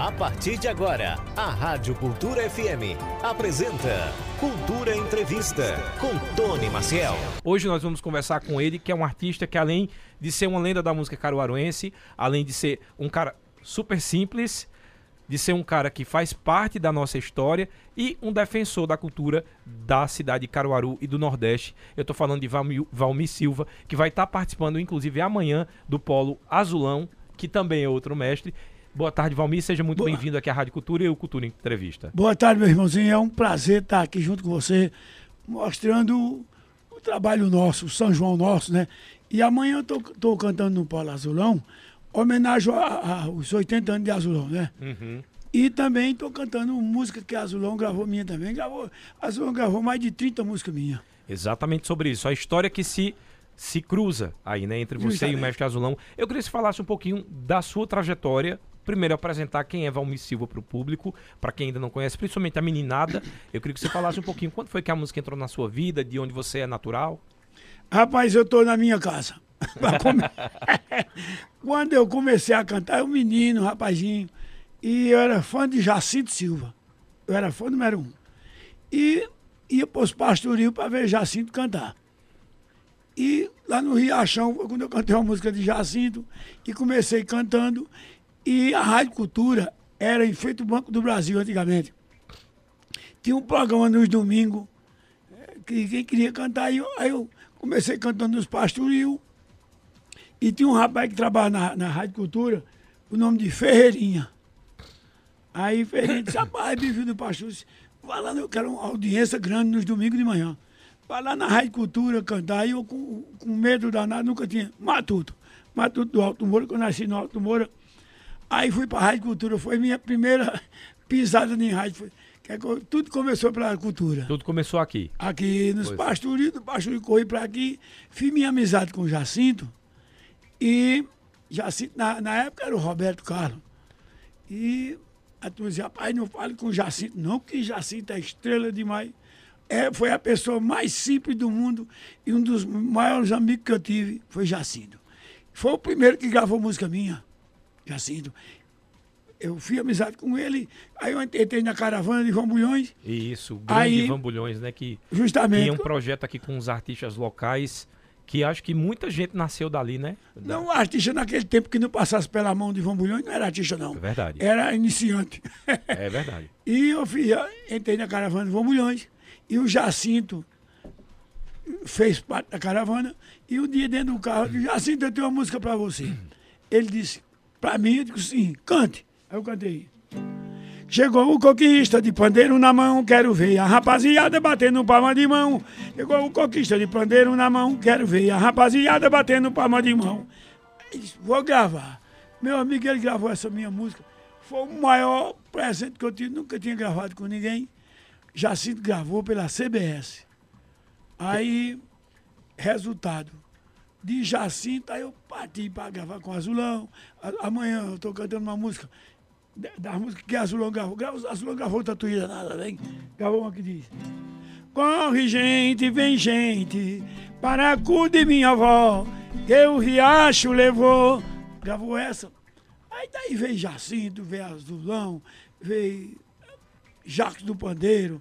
A partir de agora, a Rádio Cultura FM apresenta Cultura Entrevista com Tony Maciel. Hoje nós vamos conversar com ele, que é um artista que além de ser uma lenda da música caruaruense, além de ser um cara super simples, de ser um cara que faz parte da nossa história e um defensor da cultura da cidade de Caruaru e do Nordeste. Eu estou falando de Valmir, Silva, que vai estar tá participando, inclusive, amanhã do Polo Azulão, que também é outro mestre. Boa tarde, Valmir. Seja muito bem-vindo aqui à Rádio Cultura e o Cultura Entrevista. Boa tarde, meu irmãozinho. É um prazer estar aqui junto com você, mostrando o trabalho nosso, o São João nosso, né? E amanhã eu tô, tô cantando no Polo Azulão, homenagem aos 80 anos de Azulão, né? Uhum. E também estou cantando música que Azulão gravou minha também. Gravou, Azulão gravou mais de 30 músicas minhas. Exatamente sobre isso. A história que se se cruza aí, né, entre você Justamente. e o mestre Azulão. Eu queria que você falasse um pouquinho da sua trajetória primeiro apresentar quem é Valmir Silva para o público, para quem ainda não conhece, principalmente a meninada. Eu queria que você falasse um pouquinho quando foi que a música entrou na sua vida, de onde você é natural. Rapaz, eu tô na minha casa. quando eu comecei a cantar, eu menino, rapazinho, e eu era fã de Jacinto Silva. Eu era fã número um. E ia para os pastorios para ver Jacinto cantar. E lá no Riachão, quando eu cantei uma música de Jacinto, e comecei cantando, e a Rádio Cultura era em Feito Banco do Brasil antigamente. Tinha um programa nos domingos eh, que quem queria cantar, aí eu, aí eu comecei cantando nos pastoril. E tinha um rapaz que trabalhava na, na Rádio Cultura, o nome de Ferreirinha. Aí Ferreirinha disse, rapaz, bem do pastor, vai lá, eu quero uma audiência grande nos domingos de manhã. Vai lá na Rádio Cultura cantar. Aí eu, com, com medo danado, nunca tinha. Matuto. Matuto do Alto Moura, quando eu nasci no Alto Moura, Aí fui para a Rádio Cultura, foi minha primeira pisada em rádio. Foi, que é tudo começou pela cultura. Tudo começou aqui? Aqui, nos pastorinhos, do pastorinho corri para aqui. Fiz minha amizade com o Jacinto. E Jacinto, na, na época era o Roberto Carlos. E a turma dizia, rapaz, não fale com o Jacinto, não, porque Jacinto é estrela demais. É, foi a pessoa mais simples do mundo e um dos maiores amigos que eu tive foi Jacinto. Foi o primeiro que gravou música minha. Jacinto. Eu fiz amizade com ele, aí eu entrei na caravana de Vambulhões. Isso, o grande aí, Vambulhões, né? Que justamente. Tinha um projeto aqui com os artistas locais que acho que muita gente nasceu dali, né? Não, artista naquele tempo que não passasse pela mão de Vambulhões não era artista, não. É verdade. Era iniciante. É verdade. e eu fiz, entrei na caravana de Vambulhões e o Jacinto fez parte da caravana e um dia dentro do carro, eu disse, Jacinto, eu tenho uma música para você. Ele disse, Pra mim, eu digo sim, cante. Aí eu cantei. Chegou o coquista de pandeiro na mão, quero ver a rapaziada batendo palma de mão. Chegou o coquista de pandeiro na mão, quero ver a rapaziada batendo palma de mão. Vou gravar. Meu amigo, ele gravou essa minha música. Foi o maior presente que eu tive, nunca tinha gravado com ninguém. Jacinto gravou pela CBS. Aí, resultado de Jacinto, aí eu parti para gravar com Azulão. Amanhã eu estou cantando uma música, da música que Azulão gravou. Azulão gravou outra tuída, nada, vem. Gravou uma que diz: Corre, gente, vem, gente, para de minha avó, que o riacho levou. Gravou essa. Aí daí veio Jacinto, veio Azulão, veio Jacques do Pandeiro.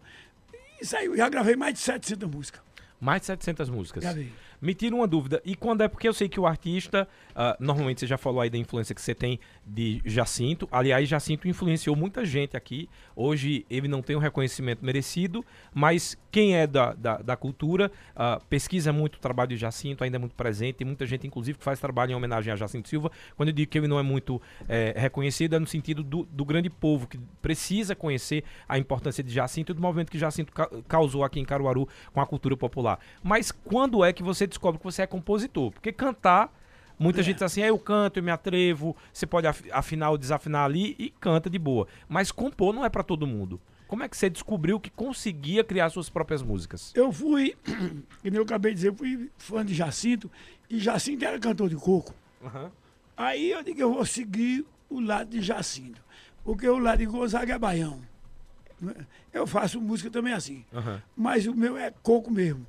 Isso aí, eu já gravei mais de 700 músicas. Mais de 700 músicas. Gravei. Me tira uma dúvida. E quando é porque eu sei que o artista, uh, normalmente você já falou aí da influência que você tem de Jacinto. Aliás, Jacinto influenciou muita gente aqui. Hoje ele não tem o um reconhecimento merecido, mas quem é da, da, da cultura uh, pesquisa muito o trabalho de Jacinto, ainda é muito presente. Tem muita gente, inclusive, que faz trabalho em homenagem a Jacinto Silva. Quando eu digo que ele não é muito é, reconhecido, é no sentido do, do grande povo que precisa conhecer a importância de Jacinto e do movimento que Jacinto ca causou aqui em Caruaru com a cultura popular. Mas quando é que você descobre que você é compositor. Porque cantar, muita é. gente diz assim, eu canto, eu me atrevo, você pode afinar ou desafinar ali e canta de boa. Mas compor não é para todo mundo. Como é que você descobriu que conseguia criar suas próprias músicas? Eu fui, como eu acabei de dizer, fui fã de Jacinto, e Jacinto era cantor de coco. Uhum. Aí eu digo, eu vou seguir o lado de Jacinto, porque o lado de Gonzaga é baião. Eu faço música também assim, uhum. mas o meu é coco mesmo.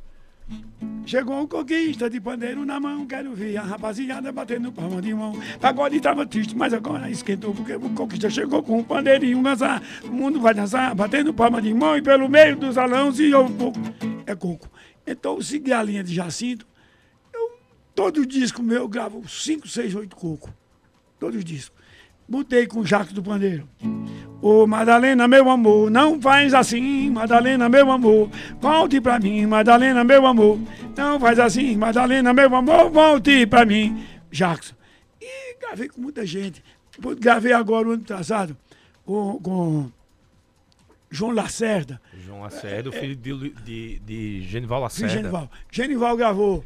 Chegou um conquista de pandeiro na mão, quero ver a rapaziada batendo palma de mão. Pagode tava triste, mas agora esquentou, porque o conquista chegou com um pandeirinho dançar. O mundo vai dançar, batendo palma de mão e pelo meio dos salão se ouve pouco. É coco. Então segui a linha de Jacinto. Eu, todo disco meu eu gravo 5, 6, 8 coco. Todos os discos. Botei com o Jacques do Pandeiro. Ô Madalena, meu amor, não faz assim, Madalena, meu amor, volte pra mim, Madalena, meu amor, não faz assim, Madalena, meu amor, volte pra mim. Jackson. E gravei com muita gente. Gravei agora o ano passado com, com João Lacerda. João Lacerda, é, filho de, de, de Genival Lacerda. Genival. Genival gravou.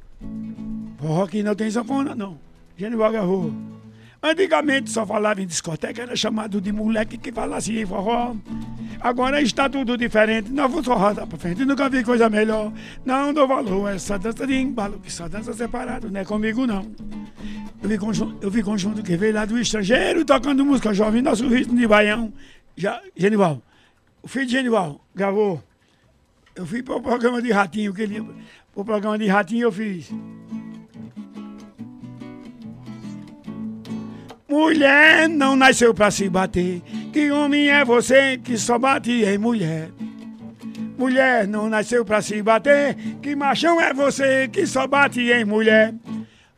Forró que não tem sanfona, não. Genival gravou. Antigamente só falava em discoteca, era chamado de moleque que falava assim em forró. Agora está tudo diferente, novo forró da pra frente, nunca vi coisa melhor. Não dou valor a essa dança de embalo, que só dança separado, não é comigo não. Eu vi conjunto, eu vi conjunto que veio lá do estrangeiro, tocando música jovem, nosso ritmo de baião. Já, Genival, o filho de Genival gravou. Eu fui para o programa de ratinho, que ele, o programa de ratinho eu fiz. Mulher não nasceu pra se bater. Que homem é você que só bate em mulher? Mulher não nasceu pra se bater. Que machão é você que só bate em mulher?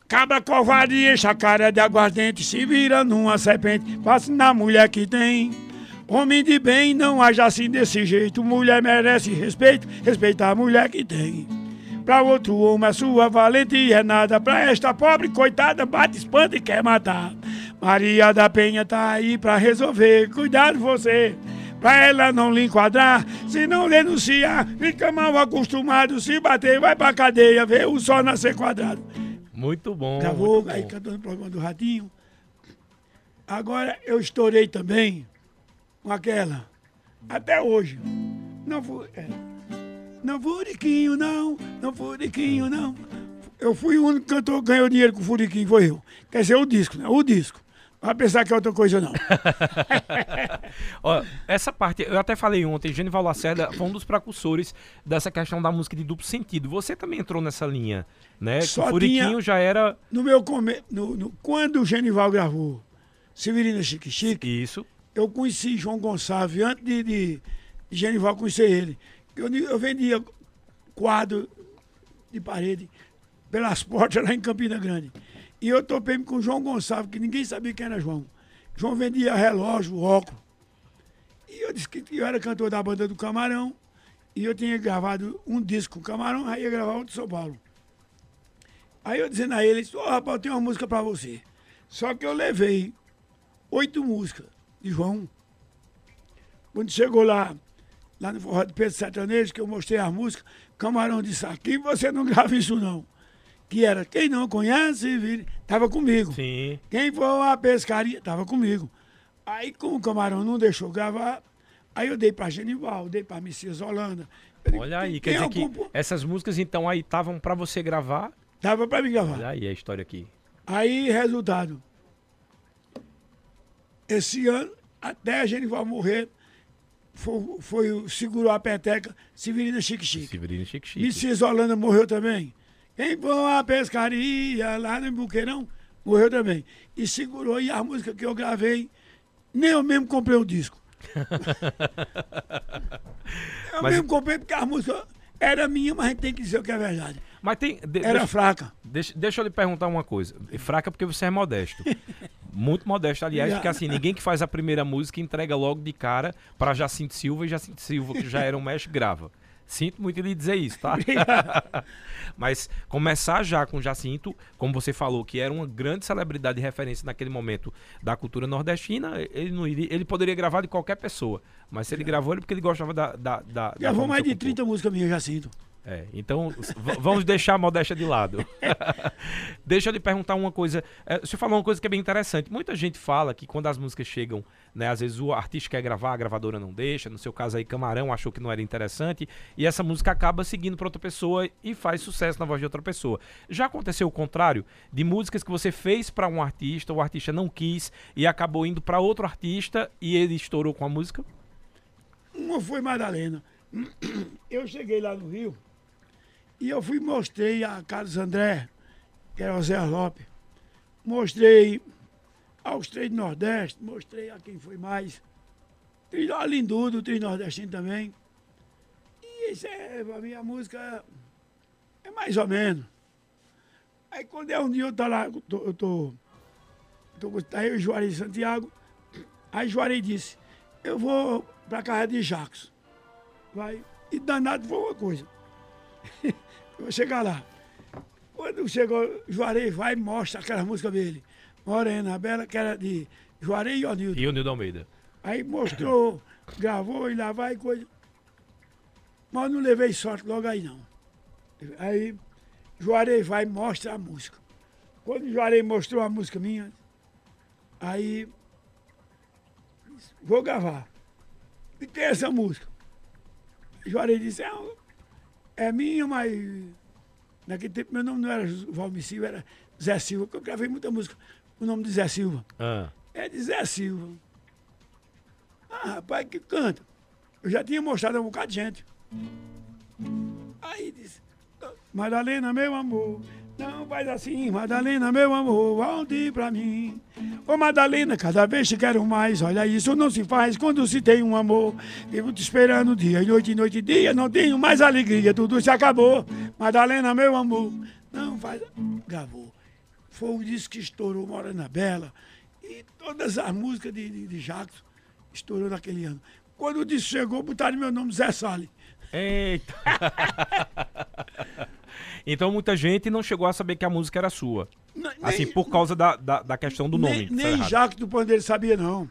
Cabra covarde enche a cara de aguardente, se vira numa serpente, passa na mulher que tem. Homem de bem não age assim desse jeito, mulher merece respeito, respeita a mulher que tem. Pra outro homem a sua valentia é nada, pra esta pobre coitada bate, espanta e quer matar. Maria da Penha tá aí pra resolver. Cuidado você, pra ela não lhe enquadrar. Se não denunciar, fica mal acostumado. Se bater, vai pra cadeia, vê o sol nascer quadrado. Muito bom. Gravou, muito aí bom. cantando o programa do Ratinho. Agora eu estourei também com aquela. Até hoje. Não fui. É, não furiquinho, não. Não furiquinho, não. Eu fui o único cantor que ganhou dinheiro com o furiquinho, foi eu. Quer dizer, o disco, né? O disco. Vai pensar que é outra coisa, não. Ó, essa parte, eu até falei ontem, Genival Lacerda foi um dos precursores dessa questão da música de duplo sentido. Você também entrou nessa linha, né? Só o Furiquinho tinha- já era No meu come... no, no- Quando o Genival gravou Severina Chique Chique, isso. eu conheci João Gonçalves antes de, de, Genival conhecer ele. Eu, eu vendia quadro de parede pelas portas lá em Campina Grande. E eu topei com o João Gonçalves, que ninguém sabia quem era João. João vendia relógio, óculos. E eu disse que eu era cantor da banda do Camarão. E eu tinha gravado um disco com o Camarão, aí ia gravar outro de São Paulo. Aí eu dizendo a ele, ô rapaz, eu tenho uma música pra você. Só que eu levei oito músicas de João. Quando chegou lá, lá no Forró de Pedro Sertanejo, que eu mostrei as músicas, Camarão disse, aqui você não grava isso não. Que era, quem não conhece, vire. Tava comigo. Sim. Quem for à pescaria, tava comigo. Aí, como o Camarão não deixou gravar, aí eu dei pra Genival, dei pra Messias Holanda. Digo, Olha aí, quer dizer que essas músicas então aí estavam pra você gravar. Dava pra me gravar. Olha aí a história aqui. Aí, resultado. Esse ano, até a Genival morrer, foi, foi, segurou a peteca Severina Chique Chique. Severino Chique Chique. Messias Holanda morreu também. Quem for à pescaria lá no Buqueirão, morreu também. E segurou, e a música que eu gravei, nem eu mesmo comprei o disco. eu Mas- mesmo comprei porque a música era minha, mas a gente tem que dizer o que é verdade. Mas tem. de- Era deixa, fraca. deixa, deixa eu lhe perguntar uma coisa. Fraca porque você é modesto. Muito modesto, aliás, porque assim, ninguém que faz a primeira música entrega logo de cara pra Jacinto Silva e Jacinto Silva, que já era um mestre, grava. Sinto muito lhe dizer isso, tá? Mas começar já com Jacinto, como você falou, que era uma grande celebridade e referência naquele momento da cultura nordestina, ele não iria, ele poderia gravar de qualquer pessoa. Mas se ele gravou, ele porque ele gostava da. da, da Gravou mais de você compôs. 30 músicas minhas, Jacinto. É, então vamos deixar a modéstia de lado. Deixa eu lhe perguntar uma coisa. É, você falou uma coisa que é bem interessante. Muita gente fala que quando as músicas chegam, né, às vezes o artista quer gravar, a gravadora não deixa. No seu caso aí, Camarão achou que não era interessante. E essa música acaba seguindo para outra pessoa e faz sucesso na voz de outra pessoa. Já aconteceu o contrário? De músicas que você fez para um artista, o artista não quis e acabou indo para outro artista e ele estourou com a música? Uma foi Madalena. Eu cheguei lá no Rio E eu fui mostrei a Carlos André, que era o Zé Lopes. Mostrei aos três do Nordeste, mostrei a quem foi mais. Trilho Lindudo, Trilho Nordestino também. E isso é, pra mim, a música é mais ou menos. Aí quando é um dia eu tô lá, eu tô, eu tô, eu tô eu e Juarez Santiago, aí Juarez disse, eu vou pra casa de Jacos. Vai. E danado foi uma coisa. eu vou chegar lá. Quando chegou, Juarez vai e mostra aquela música dele. Morena Bela, que era de Juarez e Onildo. E o Nildo Almeida. Aí mostrou, gravou e lá vai coisa. Mas não levei sorte logo aí não. Aí Juarez vai e mostra a música. Quando Juarez mostrou a música minha, aí vou gravar. E tem essa música. Juarez disse, é, é minha, mas naquele tempo meu nome não era Valmir Silva, era Zé Silva, porque eu gravei muita música. O nome de Zé Silva. Ah. É de Zé Silva. Ah, rapaz, que canta. Eu já tinha mostrado a um bocado de gente. Aí disse, Madalena, meu amor, não faz assim, Madalena, meu amor, volte pra mim. Ô Madalena, cada vez te quero mais, olha isso não se faz quando se tem um amor. Vivo te esperando dia e noite, noite e dia, não tenho mais alegria, tudo se acabou. Madalena, meu amor, não faz... Gravou. Foi o disco que estourou Morena Bela e todas as músicas de, de, de Jackson estourou naquele ano. Quando o disco chegou, botaram meu nome Zé Salles. Eita! então muita gente não chegou a saber que a música era sua. Nem- Assim, nem- por causa da, da, da questão do nome. Nem, nem errado. Jacques do Pandeiro sabia, não.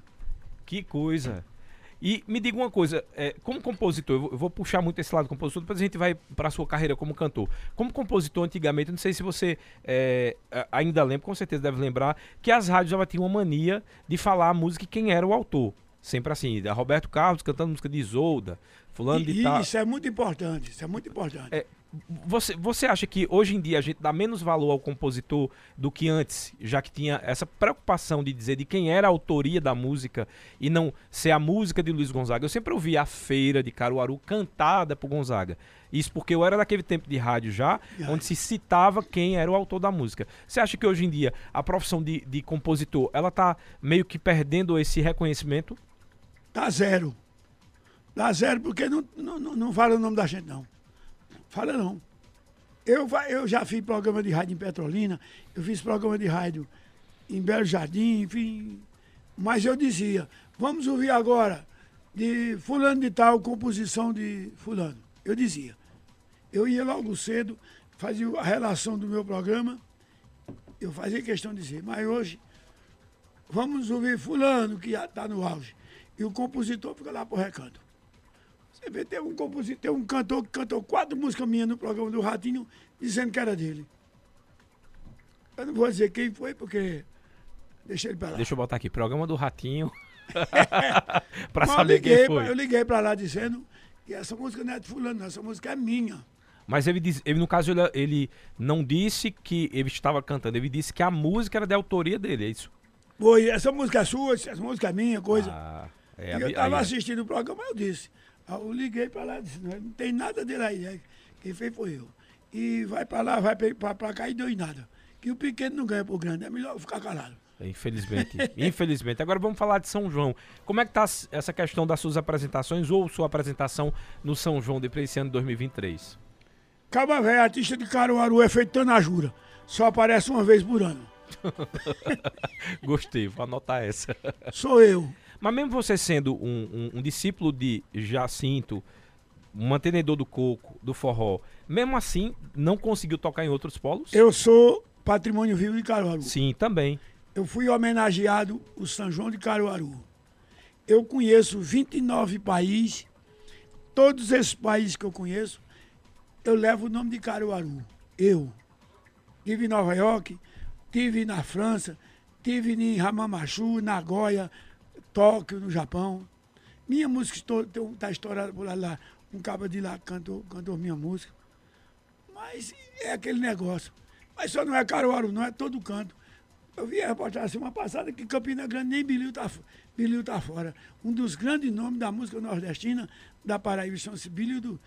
Que coisa. E me diga uma coisa, é, como compositor, eu vou, eu vou puxar muito esse lado compositor, depois a gente vai para sua carreira como cantor. Como compositor, antigamente, não sei se você é, ainda lembra, com certeza deve lembrar, que as rádios já tinham uma mania de falar a música e quem era o autor. Sempre assim, da Roberto Carlos cantando música de Isolda, fulano de E, tal. isso é muito importante, isso é muito importante. É, você, você acha que hoje em dia a gente dá menos valor ao compositor do que antes, já que tinha essa preocupação de dizer de quem era a autoria da música e não ser a música de Luiz Gonzaga? Eu sempre ouvi a feira de Caruaru cantada por Gonzaga. Isso porque eu era daquele tempo de rádio já, onde se citava quem era o autor da música. Você acha que hoje em dia a profissão de, de compositor ela tá meio que perdendo esse reconhecimento? Tá zero. Dá zero porque não, não, não, fala o nome da gente, não. Fala não. Eu, eu já fiz programa de rádio em Petrolina, eu fiz programa de rádio em Belo Jardim, enfim. Mas eu dizia, vamos ouvir agora de fulano de tal, composição de fulano. Eu dizia. Eu ia logo cedo, fazia a relação do meu programa, eu fazia questão de dizer, mas hoje vamos ouvir fulano que está no auge. E o compositor fica lá pro recanto. Vê, tem um compositor, um cantor que cantou quatro músicas minhas no programa do Ratinho, dizendo que era dele. Eu não vou dizer quem foi, porque. Deixa ele pra lá. Deixa eu botar aqui, programa do Ratinho. pra Mas saber liguei, quem foi. Eu liguei pra lá dizendo que essa música não é de fulano, essa música é minha. Mas ele, diz- ele no caso, ele, ele não disse que ele estava cantando, ele disse que a música era de autoria dele, é isso? Foi, essa música é sua, essa música é minha, coisa. Ah, é, e eu estava aí- assistindo o programa, eu disse. Aí eu liguei para lá e disse, não, tem nada dele aí. né? Quem fez foi eu. E vai para lá, vai para cá e deu em nada. Que o pequeno não ganha pro grande, é melhor ficar calado. Infelizmente, infelizmente. Agora vamos falar de São João. Como é que tá essa questão das suas apresentações ou sua apresentação no São João de esse ano de 2023? Caba velho, artista de Caruaru é feito tanajura. Só aparece uma vez por ano. Gostei, vou anotar essa. Sou eu. Mas mesmo você sendo um, um- um discípulo de Jacinto, um mantenedor do coco, do forró, mesmo assim não conseguiu tocar em outros polos? Eu sou patrimônio vivo de Caruaru. Sim, também. Eu fui homenageado o São João de Caruaru. Eu conheço 29 países. Todos esses países que eu conheço, eu levo o nome de Caruaru. Eu. Tive em Nova York, tive na França, tive em Ramamachu, Nagoya, Tóquio, no Japão. Minha música está estourada por lá. Um cabo de lá cantou, cantou minha música. Mas é aquele negócio. Mas só não é Caruaru, não é todo canto. Eu vi a reportagem semana passada que Campina Grande nem Bilil tá, fo- Bilil tá fora. Um dos grandes nomes da música nordestina da Paraíba chama-se Bilil do.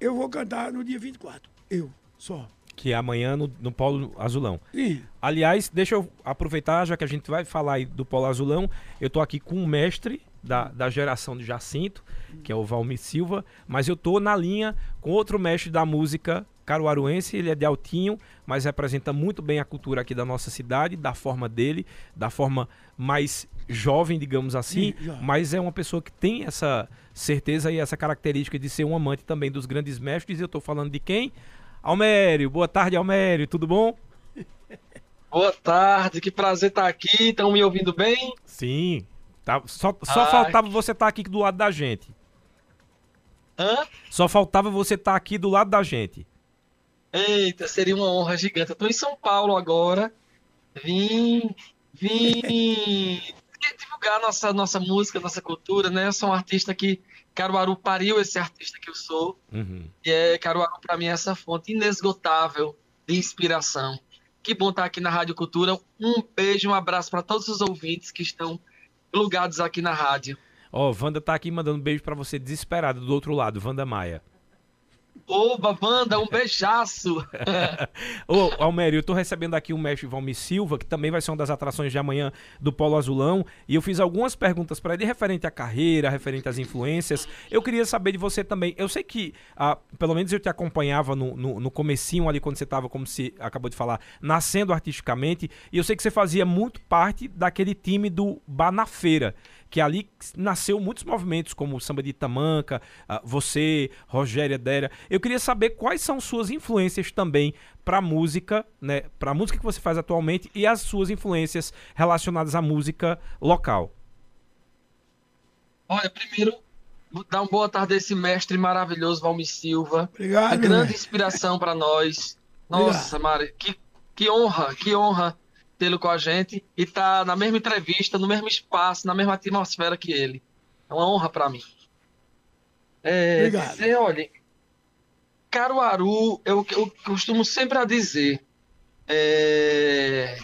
Eu vou cantar no dia 24. Eu. Só. Que é amanhã no, no Polo Azulão. Sim. Aliás, deixa eu aproveitar, já que a gente vai falar aí do Polo Azulão, eu tô aqui com um mestre da, da geração de Jacinto, que é o Valmir Silva, mas eu tô na linha com outro mestre da música caruaruense, ele é de Altinho, mas representa muito bem a cultura aqui da nossa cidade, da forma dele, da forma mais jovem, digamos assim, Sim, mas é uma pessoa que tem essa certeza e essa característica de ser um amante também dos grandes mestres. Eu tô falando de quem? Almério, boa tarde, Almério, tudo bom? Boa tarde, que prazer estar aqui. Estão me ouvindo bem? Sim. Tá, só só Ah, faltava você estar aqui do lado da gente. Hã? Só faltava você estar aqui do lado da gente. Eita, seria uma honra gigante. Eu tô em São Paulo agora. Vim, vim divulgar nossa, nossa música, nossa cultura, né? Eu sou um artista que Caruaru pariu esse artista que eu sou. Uhum. E é, Caruaru para mim é essa fonte inesgotável de inspiração. Que bom estar aqui na Rádio Cultura. Um beijo, um abraço para todos os ouvintes que estão plugados aqui na rádio. Ó, Wanda tá aqui mandando um beijo pra você desesperado do outro lado, Wanda Maia. Oba, banda, um beijaço! Ô, Almério, eu tô recebendo aqui o mestre Valmir Silva, que também vai ser uma das atrações de amanhã do Polo Azulão, e eu fiz algumas perguntas para ele referente à carreira, referente às influências. Eu queria saber de você também. Eu sei que, ah, pelo menos eu te acompanhava no, no, no comecinho ali, quando você tava, como se acabou de falar, nascendo artisticamente, e eu sei que você fazia muito parte daquele time do Bar que ali nasceu muitos movimentos, como o Samba de Tamanca, ah, você, Rogéria Dera. Eu queria saber quais são suas influências também para música, né? Para música que você faz atualmente e as suas influências relacionadas à música local. Olha, primeiro, vou dar uma boa tarde a esse mestre maravilhoso, Valmir Silva. Obrigado, Uma meu grande velho. inspiração para nós. Nossa, Mari, que, que honra, que honra tê-lo com a gente e estar na mesma entrevista, no mesmo espaço, na mesma atmosfera que ele. É uma honra para mim. É, Obrigado. dizer, olha, Caruaru, eu, eu costumo sempre a dizer, é,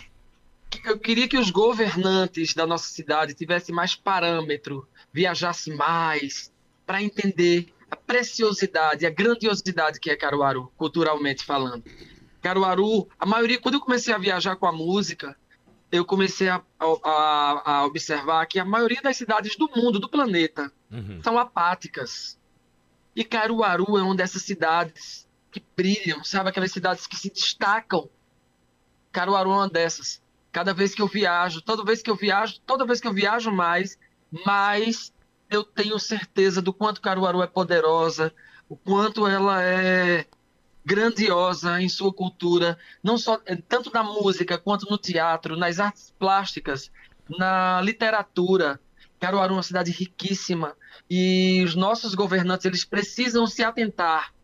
que eu queria que os governantes da nossa cidade tivessem mais parâmetro, viajassem mais, para entender a preciosidade, a grandiosidade que é Caruaru, culturalmente falando. Caruaru, a maioria, quando eu comecei a viajar com a música, eu comecei a, a- a observar que a maioria das cidades do mundo, do planeta, Uhum. são apáticas. E Caruaru é uma dessas cidades que brilham, sabe? Aquelas cidades que se destacam. Caruaru é uma dessas. Cada vez que eu viajo, toda vez que eu viajo, toda vez que eu viajo mais, mais eu tenho certeza do quanto Caruaru é poderosa, o quanto ela é grandiosa em sua cultura, não só eh, tanto na música quanto no teatro, nas artes plásticas, na literatura. Caruaru é uma cidade riquíssima e os nossos governantes eles precisam se atentar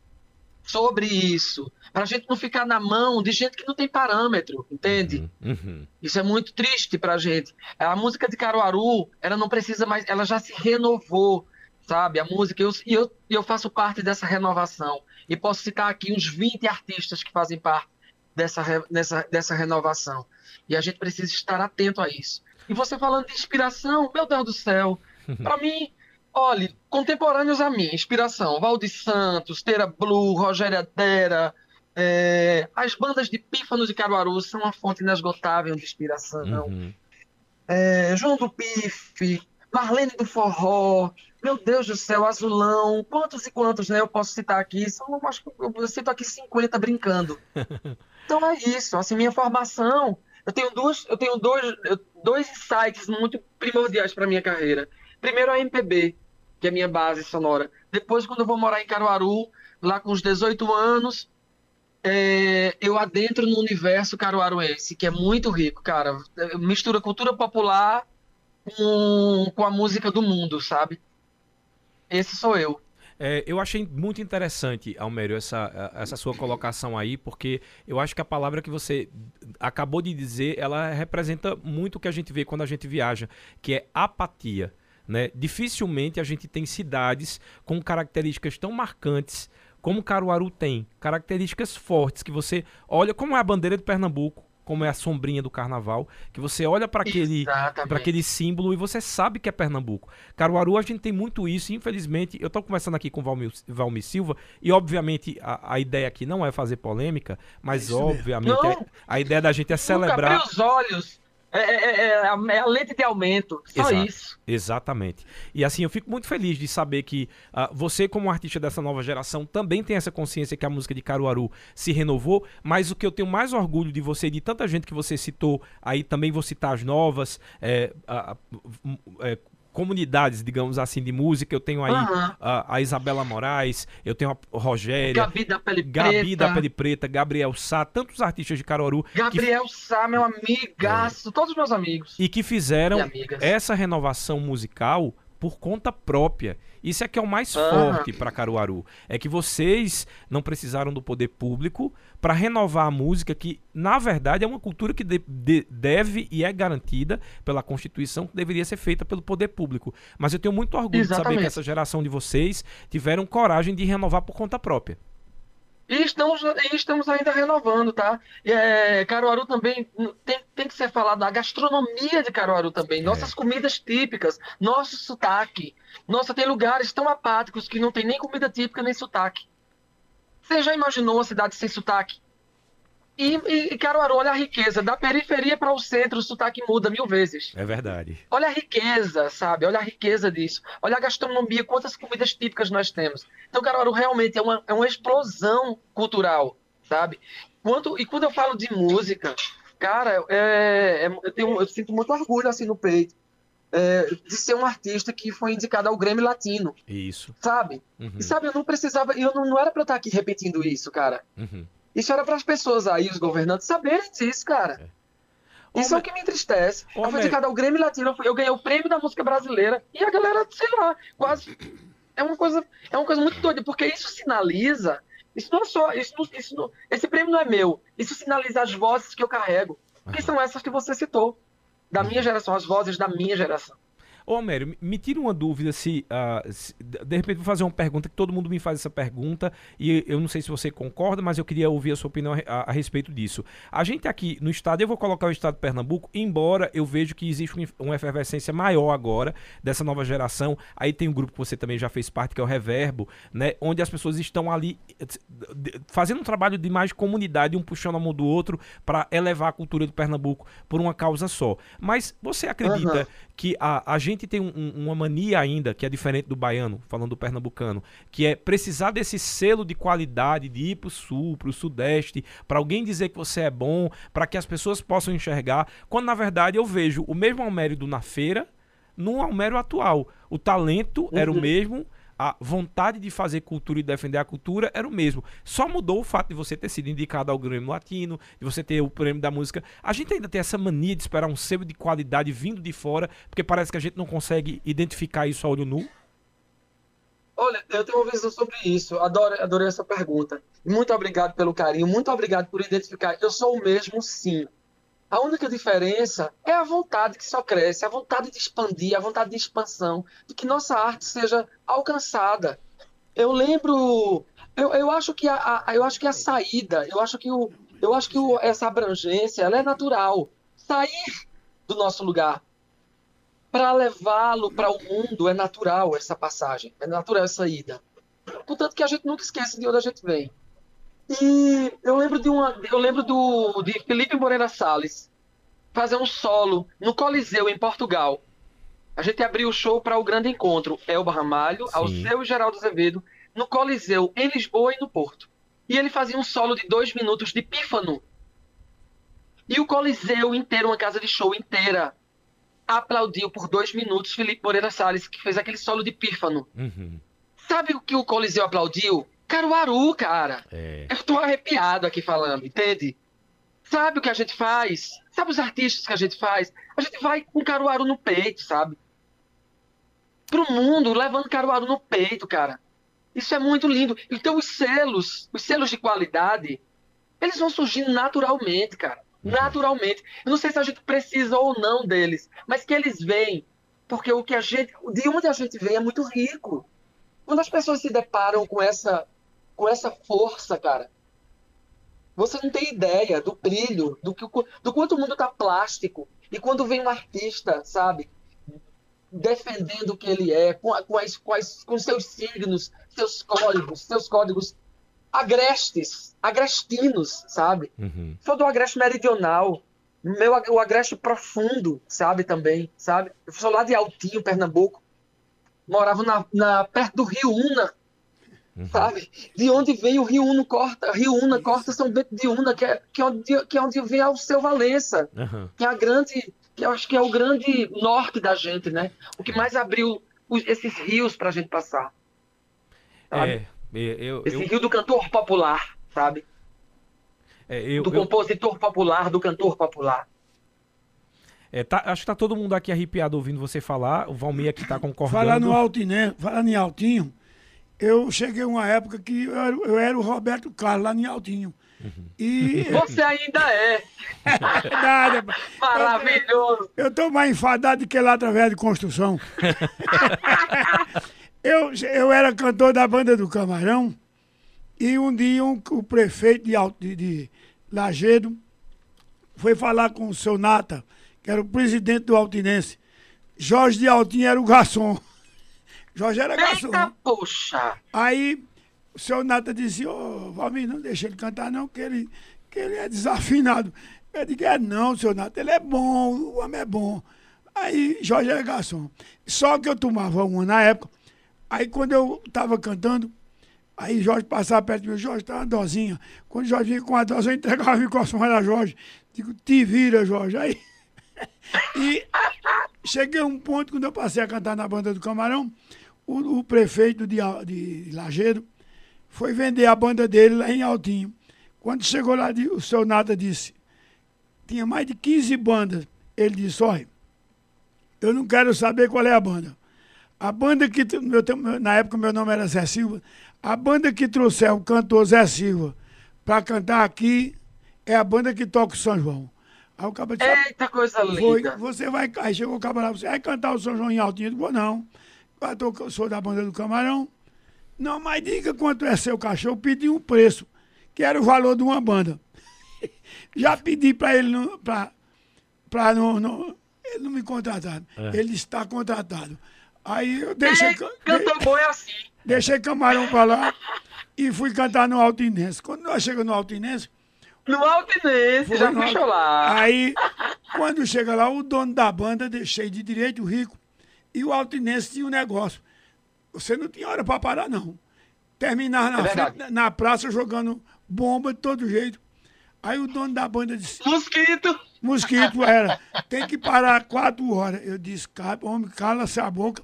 sobre isso, para a gente não ficar na mão de gente que não tem parâmetro, entende? Uhum. Isso é muito triste pra gente. A música de Caruaru, ela não precisa mais, ela já se renovou, sabe? A música, eu, e eu, eu faço parte dessa renovação. E posso citar aqui uns 20 artistas que fazem parte dessa, dessa, dessa renovação. E a gente precisa estar atento a isso. E você falando de inspiração, meu Deus do céu, pra mim, olhe, contemporâneos a mim, inspiração, Valdir Santos, Teira Blue, Rogéria Dera, é, as bandas de pífanos de Caruaru são uma fonte inesgotável de inspiração. Uhum. É, João do Pife, Marlene do Forró, meu Deus do céu, Azulão, quantos e quantos, né? Eu posso citar aqui, são, acho que eu cito aqui 50 brincando. Então é isso, assim, minha formação, eu tenho duas, eu tenho dois, eu- dois insights muito primordiais para minha carreira. Primeiro a MPB, que é a minha base sonora. Depois, quando eu vou morar em Caruaru, lá com os 18 anos, é, eu adentro no universo caruaruense, que é muito rico, cara. Mistura cultura popular com, com a música do mundo, sabe? Esse sou eu. É, eu achei muito interessante, Almério, essa, essa sua colocação aí, porque eu acho que a palavra que você acabou de dizer, ela representa muito o que a gente vê quando a gente viaja, que é apatia. Né? Dificilmente a gente tem cidades com características tão marcantes como Caruaru tem. Características fortes que você olha, como é a bandeira de Pernambuco, como é a sombrinha do carnaval, que você olha para aquele, pra aquele símbolo e você sabe que é Pernambuco. Caruaru, a gente tem muito isso, infelizmente, eu tô conversando aqui com o Valmir, Valmir Silva, e obviamente a, a ideia aqui não é fazer polêmica, mas mesmo. obviamente a, a ideia da gente é Nunca celebrar. abrir os olhos. É, é- é a, é a lente de aumento. Só Exato. isso. Exatamente. E assim, eu fico muito feliz de saber que ah, você, como artista dessa nova geração, também tem essa consciência que a música de Caruaru se renovou. Mas o que eu tenho mais orgulho de você e de tanta gente que você citou, aí também vou citar as novas, é, a- a- é, comunidades, digamos assim, de música. Eu tenho aí Aham. a, a Isabela Moraes, eu tenho a Rogéria, Gabi da Pele Gabi Preta. da Pele Preta, Gabriel Sá, tantos artistas de Caruaru que Gabriel Sá, meu amigaço. Todos os meus amigos. e que fizeram E essa renovação musical por conta própria. Isso é que é o mais Aham. forte para Caruaru. É que vocês não precisaram do poder público para renovar a música, que na verdade é uma cultura que de- de- deve e é garantida pela Constituição, que deveria ser feita pelo poder público. Mas eu tenho muito orgulho de saber Exatamente. que essa geração de vocês tiveram coragem de renovar por conta própria. E estamos, e estamos ainda renovando, tá? E, é, Caruaru também tem, tem que ser falado da gastronomia de Caruaru também, nossas comidas típicas, nosso sotaque. Nossa, tem lugares tão apáticos que não tem nem comida típica nem sotaque. Você já imaginou uma cidade sem sotaque? E, e, e Caruaru, olha a riqueza, da periferia para o centro, o sotaque muda mil vezes. É verdade. Olha a riqueza, sabe? Olha a riqueza disso. Olha a gastronomia, quantas comidas típicas nós temos. Então, Caruaru realmente é uma, é uma explosão cultural, sabe? Quando, e quando eu falo de música, cara, é, é- eu, tenho- eu sinto muito orgulho assim no peito é, de ser um artista que foi indicado ao Grêmio Latino, Isso. sabe? Uhum, E sabe, eu não precisava, eu não, não era pra eu estar aqui repetindo isso, cara. uhum. Isso era para as pessoas aí, os governantes, saberem disso, cara. Isso é o que me entristece. Ô, eu fui indicado ao Grêmio Latino, eu ganhei o prêmio da música brasileira e a galera, sei lá, quase. É uma coisa, é uma coisa muito doida, porque isso sinaliza. Isso não é só. Isso não- isso não- esse prêmio não é meu. Isso sinaliza as vozes que eu carrego. Que são essas que você citou. Da minha geração, as vozes da minha geração. Ô, Almério, me- tira uma dúvida se, ah, se- De repente, vou fazer uma pergunta que todo mundo me faz essa pergunta e eu não sei se você concorda, mas eu queria ouvir a sua opinião a, a- a respeito disso. A gente aqui no estado, eu vou colocar o estado de Pernambuco, embora eu vejo que existe um uma efervescência maior agora dessa nova geração. Aí tem um grupo que você também já fez parte, que é o Reverbo, né? Onde as pessoas estão ali fazendo um trabalho de mais comunidade, um puxando a mão do outro para elevar a cultura do Pernambuco por uma causa só. Mas você acredita Aham. Que a, a gente tem um- um- uma mania ainda, que é diferente do baiano, falando do pernambucano, que é precisar desse selo de qualidade, de ir pro sul, pro sudeste, para alguém dizer que você é bom, para que as pessoas possam enxergar, quando na verdade eu vejo o mesmo Almério na feira no Almério atual. O talento era o Uhum. mesmo, a vontade de fazer cultura e defender a cultura era o mesmo. Só mudou o fato de você ter sido indicado ao Grêmio Latino, de você ter o prêmio da música. A gente ainda tem essa mania de esperar um selo de qualidade vindo de fora, porque parece que a gente não consegue identificar isso a olho nu. Olha, eu tenho uma visão sobre isso. Adoro, adorei essa pergunta. Muito obrigado pelo carinho, muito obrigado por identificar. Eu sou o mesmo, sim. A única diferença é a vontade que só cresce, a vontade de expandir, a vontade de expansão, de que nossa arte seja alcançada. Eu lembro, eu, eu acho que a, a- eu acho que a saída, eu acho que o, eu acho que o, essa abrangência, ela é natural. Sair do nosso lugar para levá-lo para o mundo é natural essa passagem, é natural essa ida. Portanto que a gente nunca esquece de onde a gente vem. E eu lembro de uma, eu lembro do de Felipe Moreira Salles fazer um solo no Coliseu em Portugal. A gente abriu o show para o grande encontro Elba Ramalho, Sim. Alceu e Geraldo Azevedo no Coliseu em Lisboa e no Porto. E ele fazia um solo de dois minutos de pífano. E o Coliseu inteiro, uma casa de show inteira, aplaudiu por dois minutos Felipe Moreira Salles, que fez aquele solo de pífano. Uhum. Sabe o que o Coliseu aplaudiu? Caruaru, cara. É. Eu tô arrepiado aqui falando, entende? Sabe o que a gente faz? Sabe os artistas que a gente faz? A gente vai com Caruaru no peito, sabe? Pro mundo, levando Caruaru no peito, cara. Isso é muito lindo. Então os selos, os selos de qualidade, eles vão surgindo naturalmente, cara. Naturalmente. Eu não sei se a gente precisa ou não deles, mas que eles vêm. Porque o que a gente, de onde a gente vem é muito rico. Quando as pessoas se deparam com essa com essa força, cara, Você não tem ideia do brilho, do, que, do quanto o mundo tá plástico. E quando vem um artista, sabe, defendendo o que ele é, com, com, as, com, as, com seus signos, seus códigos, seus códigos agrestes, agrestinos, sabe? Uhum. Sou do agreste meridional, meu, o agreste profundo, sabe, também, sabe? Eu sou lá de Altinho, Pernambuco, morava na, na perto do Rio Una, Uhum. sabe? De onde vem o Rio Uno corta, Rio Una corta São Bento de Una, que é, que é, onde, que é onde vem o seu Valença, Uhum. que é a grande, que eu acho que é o grande norte da gente, né? O que mais abriu os- esses rios pra gente passar. Sabe? É, eu, Esse eu, rio do cantor popular, sabe? é, eu, Do eu- compositor popular, do cantor popular. é, tá- acho que tá todo mundo aqui arrepiado ouvindo você falar. O Valmir aqui tá concordando. Falar no Altinense, falando em Altinho, eu cheguei uma época que eu era, eu era o Roberto Carlos lá em Altinho. E Você ainda é nada, maravilhoso. eu tô mais enfadado do que lá através de construção. eu, eu era cantor da banda do Camarão e um dia um- o prefeito de, de, de Lagedo foi falar com o seu Nata, que era o presidente do Altinense. Jorge de Altinho era o garçom. Jorge era garçom. Eita, poxa. Aí o seu Nata disse, ô Valmir, não deixa ele cantar não, que ele, que ele é desafinado. Eu digo, é não, seu Nata, ele é bom, o homem é bom. Aí Jorge era garçom. Só que eu tomava uma na época. Aí quando eu tava cantando, aí Jorge passava perto de mim, Jorge, tá uma dosinha. Quando Jorge vinha com a dose, eu entregava o microfone a Jorge. Digo, te vira, Jorge. Aí. E cheguei a um ponto, quando eu passei a cantar na banda do Camarão, o, o prefeito de, de Lagedo foi vender a banda dele lá em Altinho. Quando chegou lá, o seu Nata disse, tinha mais de 15 bandas. Ele disse, olha, eu não quero saber qual é a banda. A banda que, meu, na época meu nome era Zé Silva, a banda que trouxer o cantor Zé Silva para cantar aqui é a banda que toca o São João. Aí o cara disse, Eita, coisa foi, linda. você vai. Aí chegou o camarada, você vai cantar o São João em Altinho? Eu digo, "Vou não. Eu sou da banda do Camarão. Não, mas diga quanto é seu cachorro. Pedi um preço, que era o valor de uma banda. Já pedi para ele, não- pra, pra não, não- Ele não me contratar. Ele está contratado. Aí eu deixei, Ei, ca- cantor bom é assim. deixei Camarão para lá e fui cantar no Altinense. Quando nós chegamos no Altinense, No Altinense, já no puxou Alto- lá. Aí, quando chega lá, o dono da banda, deixei de direito rico, e o Altinense tinha um negócio. Você não tinha hora para parar, não. Terminava na, É frente, na praça jogando bomba de todo jeito. Aí o dono da banda disse, Mosquito. mosquito era, tem que parar quatro horas. Eu disse, "Cara, homem, cala-se a boca,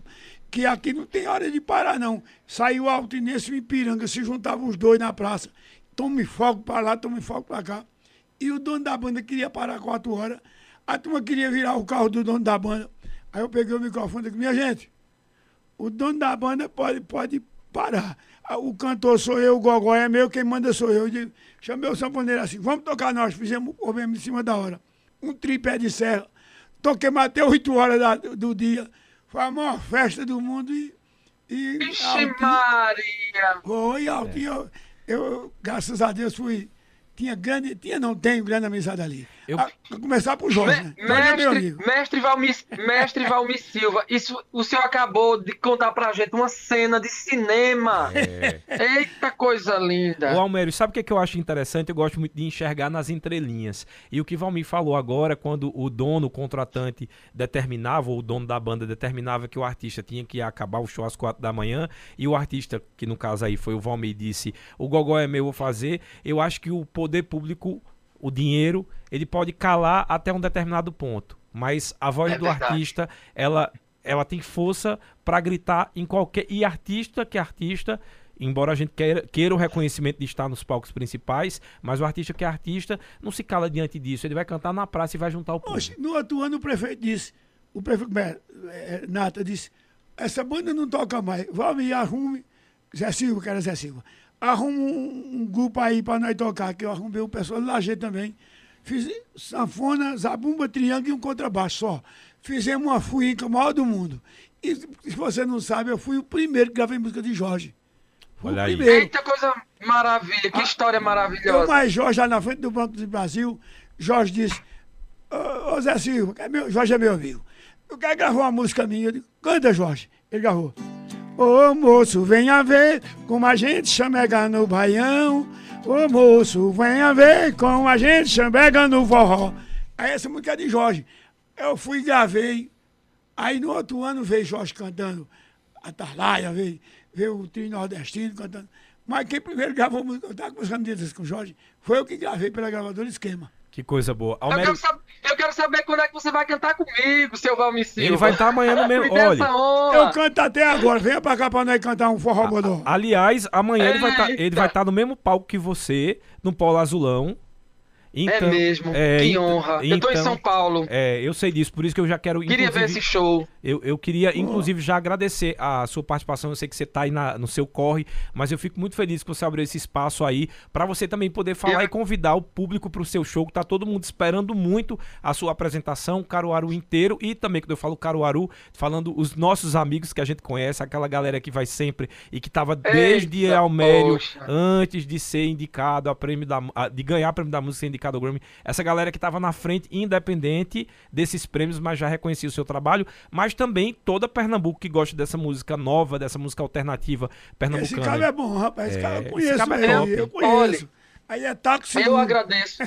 que aqui não tem hora de parar, não. Saiu o Altinense e o Ipiranga, se juntavam os dois na praça. Tome fogo para lá, tome fogo para cá. E o dono da banda queria parar quatro horas. A turma queria virar o carro do dono da banda. Aí eu peguei o microfone e disse, minha gente, o dono da banda pode, pode parar. O cantor sou eu, o gogó é meu, quem manda sou eu. eu chamei o sanfoneiro assim, vamos tocar nós. Fizemos o mesmo em cima da hora. Um tripé de serra. Toquemos até 8 horas da- do dia. Foi a maior festa do mundo e. e Vixe Altinho- Maria. foi, Altinho, eu, eu, graças a Deus, fui. Tinha grande. Tinha, não tenho grande amizade ali. Eu- A, a começar por Jorge, né? Me- Jorge é Mestre, mestre, Valmir, mestre Valmir Silva, isso, o senhor acabou de contar pra gente uma cena de cinema. Eita coisa linda. Ô Almério, sabe o que, é que eu acho interessante? Eu gosto muito de enxergar nas entrelinhas. E o que Valmir falou agora, quando o dono, o contratante, determinava, ou o dono da banda determinava que o artista tinha que acabar o show às quatro da manhã, e o artista, que no caso aí foi o Valmir, disse: o Gogó é meu, eu vou fazer. Eu acho que o poder público, o dinheiro, ele pode calar até um determinado ponto. Mas a voz É do verdade. artista, ela, ela tem força pra gritar em qualquer. E artista que é artista, embora a gente queira, queira o reconhecimento de estar nos palcos principais, mas o artista que é artista não se cala diante disso. Ele vai cantar na praça e vai juntar o povo. Oxe, no outro ano o prefeito disse, o prefeito é, é, Nata disse, essa banda não toca mais, Valmir, arrume, Zé Silva, que era Zé Silva, arrume um, um grupo aí pra nós tocar, que eu arrumei um pessoal de Lajeado também. Fiz sanfona, zabumba, triângulo e um contrabaixo só. Fizemos uma fuíca maior do mundo. E se você não sabe, eu fui o primeiro que gravei música de Jorge. Foi Olha o aí. primeiro. Eita, coisa maravilha, que história Eu maravilhosa. mais Jorge lá na frente do Banco do Brasil, Jorge disse, ô, ô Zé Silva, é meu- Jorge é meu amigo. Eu quero gravar uma música minha. Eu digo, canta, Jorge. Ele gravou. Ô moço, venha ver como a gente chamega no baião. Ô moço, venha ver como a gente chamega no forró. Aí essa música é de Jorge. Eu fui e gravei. Aí no outro ano veio Jorge cantando Atalaia, veio, veio o trio nordestino cantando. Mas quem primeiro gravou música, eu estava conversando com o Jorge, foi eu que gravei pela gravadora Esquema. Que coisa boa. Eu Almério, quero, saber, eu quero saber quando é que você vai cantar comigo, seu Valmir Silva. ele vai estar amanhã no mesmo. Olha. Eu canto até agora, venha pra cá pra nós cantar um forró bodó. Aliás, amanhã ele vai tá- Eita. estar no mesmo palco que você, no Polo Azulão. Então, é mesmo, é, que então- honra. eu tô em então, São Paulo. É, eu sei disso, por isso que eu já quero. Queria ver esse show. Eu, eu queria, inclusive, já agradecer a sua participação. Eu sei que você tá aí na- no seu corre, mas eu fico muito feliz que você abriu esse espaço aí pra você também poder falar Eu- e convidar o público pro seu show, que tá todo mundo esperando muito a sua apresentação, Caruaru inteiro. E também, quando eu falo Caruaru, falando os nossos amigos que a gente conhece, aquela galera que vai sempre e que tava desde Almério, poxa. antes de ser indicado a prêmio da, a- de ganhar prêmio da música ser indicado ao Grammy. Essa galera que tava na frente, independente desses prêmios, mas já reconhecia o seu trabalho, mas também toda Pernambuco que gosta dessa música nova, dessa música alternativa Esse pernambucana. cara é bom, rapaz. Esse É, cara eu esse conheço cara é top. eu conheço. Aí é táxi. Eu agradeço.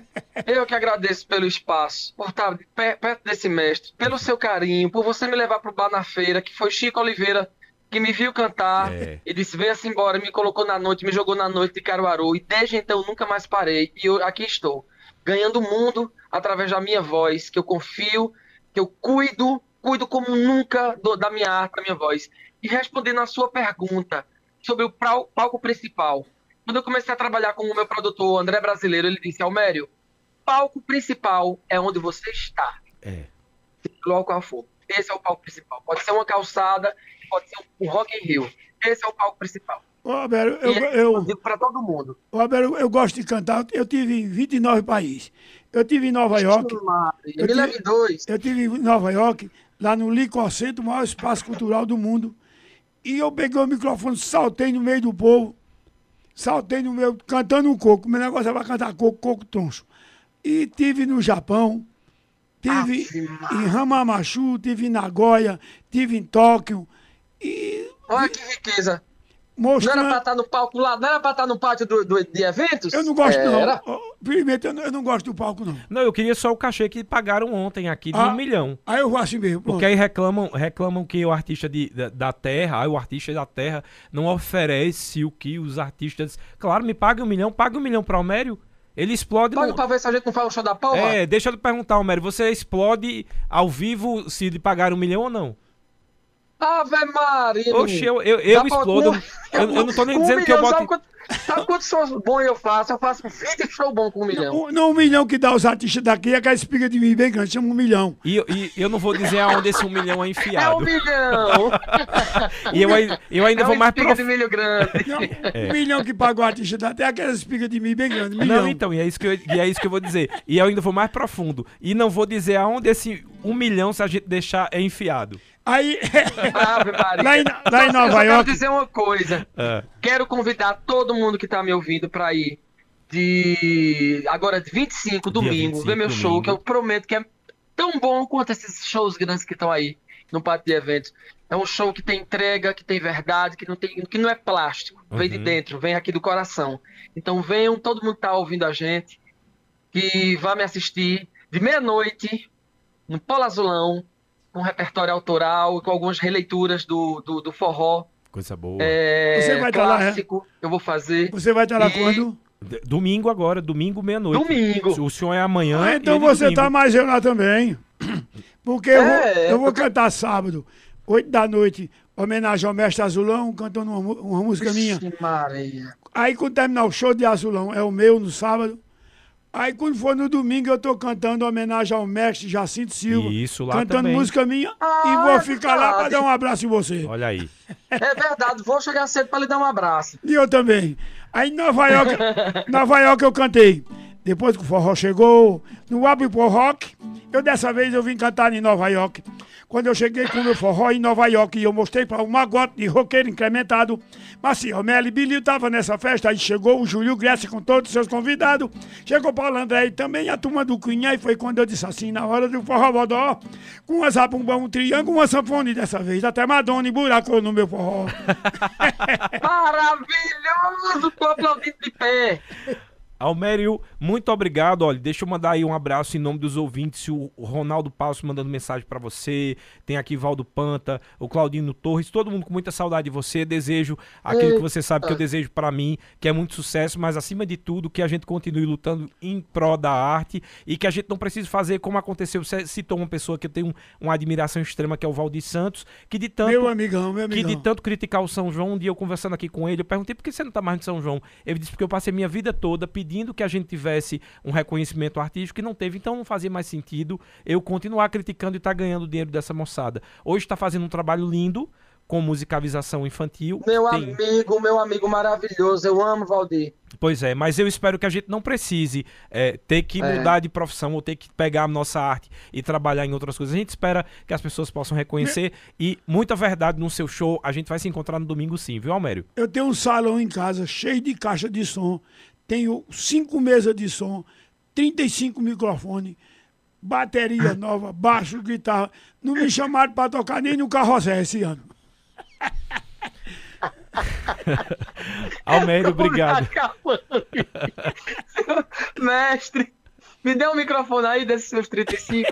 Eu que agradeço pelo espaço, por estar pe- perto desse mestre, pelo seu carinho, por você me levar pro bar na feira, que foi Chico Oliveira que me viu cantar É. e disse: venha-se embora, me colocou na noite, me jogou na noite de Caruaru. E desde então eu nunca mais parei. E eu aqui estou, ganhando o mundo através da minha voz, que eu confio, que eu cuido, cuido como nunca do- da minha arte, da minha voz. E respondendo a sua pergunta sobre o palco principal. Quando eu comecei a trabalhar com o meu produtor, André Brasileiro, ele disse: Almério, palco principal é onde você está, É. logo qual for. Esse é o palco principal. Pode ser uma calçada, pode ser um Rock in Rio. Esse é o palco principal. Ô, Roberto, eu, é eu, exclusivo para todo mundo. ô, Roberto, eu gosto de cantar. Eu tive em 29 países. Eu tive em Nova York. Eu leve dois. Eu tive em Nova York, lá no Lincoln Center, o maior espaço cultural do mundo. E eu peguei o microfone, saltei no meio do povo, saltei no meio, cantando um coco. Meu negócio era cantar coco, coco troncho. E tive no Japão, tive Maria. em Hamamatsu, tive em Nagoya, tive em Tóquio. E Olha que riqueza. Não era mostrando. para estar no palco lá, não era para estar no pátio do, do- de eventos? Eu não gosto, Era. não. Primeiro, eu não, eu não gosto do palco, não. Não, eu queria só o cachê que pagaram ontem aqui de Ah, um milhão. Aí eu vou assim mesmo. pronto. Porque aí reclamam, reclamam que o artista de, da, da terra, aí o artista da terra não oferece o que os artistas. Claro, me paga um milhão, paga um milhão pra Almério. Ele explode. Paga no- para ver se a gente não faz o show da porra? É, deixa eu perguntar, Almério, você explode ao vivo se lhe pagar um milhão ou não? Ave Maria. Oxe, eu, eu, eu pra- explodo. com- Eu, eu não tô nem um dizendo que eu milhão, boto. Sabe, quanto- sabe quantos shows bons eu faço? Eu faço 20 shows bons com um milhão. Um- Não, um milhão que dá os artistas daqui é aquela espiga de mim bem grande, chama um milhão. E, eu- e eu não vou dizer aonde esse um milhão é É um enfiado. milhão. E eu, eu ainda é vou um mais espiga profundo. de milho grande. Não, Um milhão que paga o artista dá até aquelas espigas de mim bem grande. Milhão. Não, então, e é, isso que eu, e é isso que eu vou dizer. E eu ainda vou mais profundo. E não vou dizer aonde esse um milhão, se a gente deixar, é enfiado. Aí, Maria. Lá em- lá em Nova eu York- quero dizer uma coisa. É. Quero convidar todo mundo que tá me ouvindo pra ir de agora de 25 domingo, 25, ver meu show, domingo. que eu prometo que é tão bom quanto esses shows grandes que estão aí no pátio de eventos. É um show que tem entrega, que tem verdade, que não tem, que não é plástico, vem de Uhum. dentro, vem aqui do coração. Então venham, todo mundo tá ouvindo a gente, que vá me assistir de meia-noite no Polo Azulão, com repertório autoral, com algumas releituras do, do, do forró. Coisa boa. É, Você vai tá lá, é? clássico, eu vou fazer. você vai estar lá E- quando? D- Domingo agora, domingo meia-noite. Domingo. O senhor é amanhã. Ah, então você domingo. tá mais eu lá também. Porque eu vou, É, eu vou porque- cantar sábado, 8 da noite, homenagem ao mestre Azulão, cantando uma, uma música minha. Vixe Maria. Aí quando terminar o show de Azulão, é o meu no sábado. Aí quando for no domingo, eu tô cantando homenagem ao mestre Jacinto Silva. Isso, lá Cantando também. música minha e Ah, vou é ficar lá pra verdade. dar um abraço em você. Olha aí. É verdade, vou chegar cedo pra lhe dar um abraço. E eu também. Aí em Nova York, Nova York eu cantei. depois que o forró chegou, no Abre Pro Rock, eu dessa vez eu vim cantar em Nova York. Quando eu cheguei com o meu forró em Nova York e eu mostrei para uma gota de roqueiro incrementado, Marcial Melo e Billy tava nessa festa, aí chegou o Júlio Grécia com todos os seus convidados, chegou Paulo André e também a turma do Cunha, e foi quando eu disse assim, na hora do forró bodó, com uma zabumbão, um triângulo, uma sanfone dessa vez, até Madonna e buracou no meu forró. Maravilhoso! Tô aplaudindo de pé. Almério, muito obrigado. Olha, deixa eu mandar aí um abraço em nome dos ouvintes. O Ronaldo Passo mandando mensagem para você. Tem aqui Valdo Panta, o Claudino Torres, todo mundo com muita saudade de você. Desejo aquilo que você sabe que eu desejo para mim, que é muito sucesso, mas acima de tudo, que a gente continue lutando em prol da arte e que a gente não precise fazer como aconteceu. Você citou uma pessoa que eu tenho uma admiração extrema, que é o Valdir Santos, que de tanto. Meu amigão, meu amigão. Que de tanto criticar o São João, um dia eu conversando aqui com ele, eu perguntei por que você não tá mais no São João. Ele disse porque eu passei minha vida toda pedindo pedindo que a gente tivesse um reconhecimento artístico que não teve, então não fazia mais sentido eu continuar criticando e estar tá ganhando dinheiro dessa moçada. Hoje está fazendo um trabalho lindo com musicalização infantil. Meu tem... amigo, meu amigo maravilhoso, eu amo Valdir. Pois é, mas eu espero que a gente não precise é, ter que é. mudar de profissão ou ter que pegar a nossa arte e trabalhar em outras coisas. A gente espera que as pessoas possam reconhecer e muita verdade no seu show. A gente vai se encontrar no domingo sim, viu, Almério? Eu tenho um salão em casa cheio de caixa de som tenho cinco mesas de som, 35 microfones, bateria nova, baixo, guitarra. Não me chamaram para tocar nem no carrossel esse ano. Almeida, obrigado. Mestre, me dê um microfone aí desses seus 35.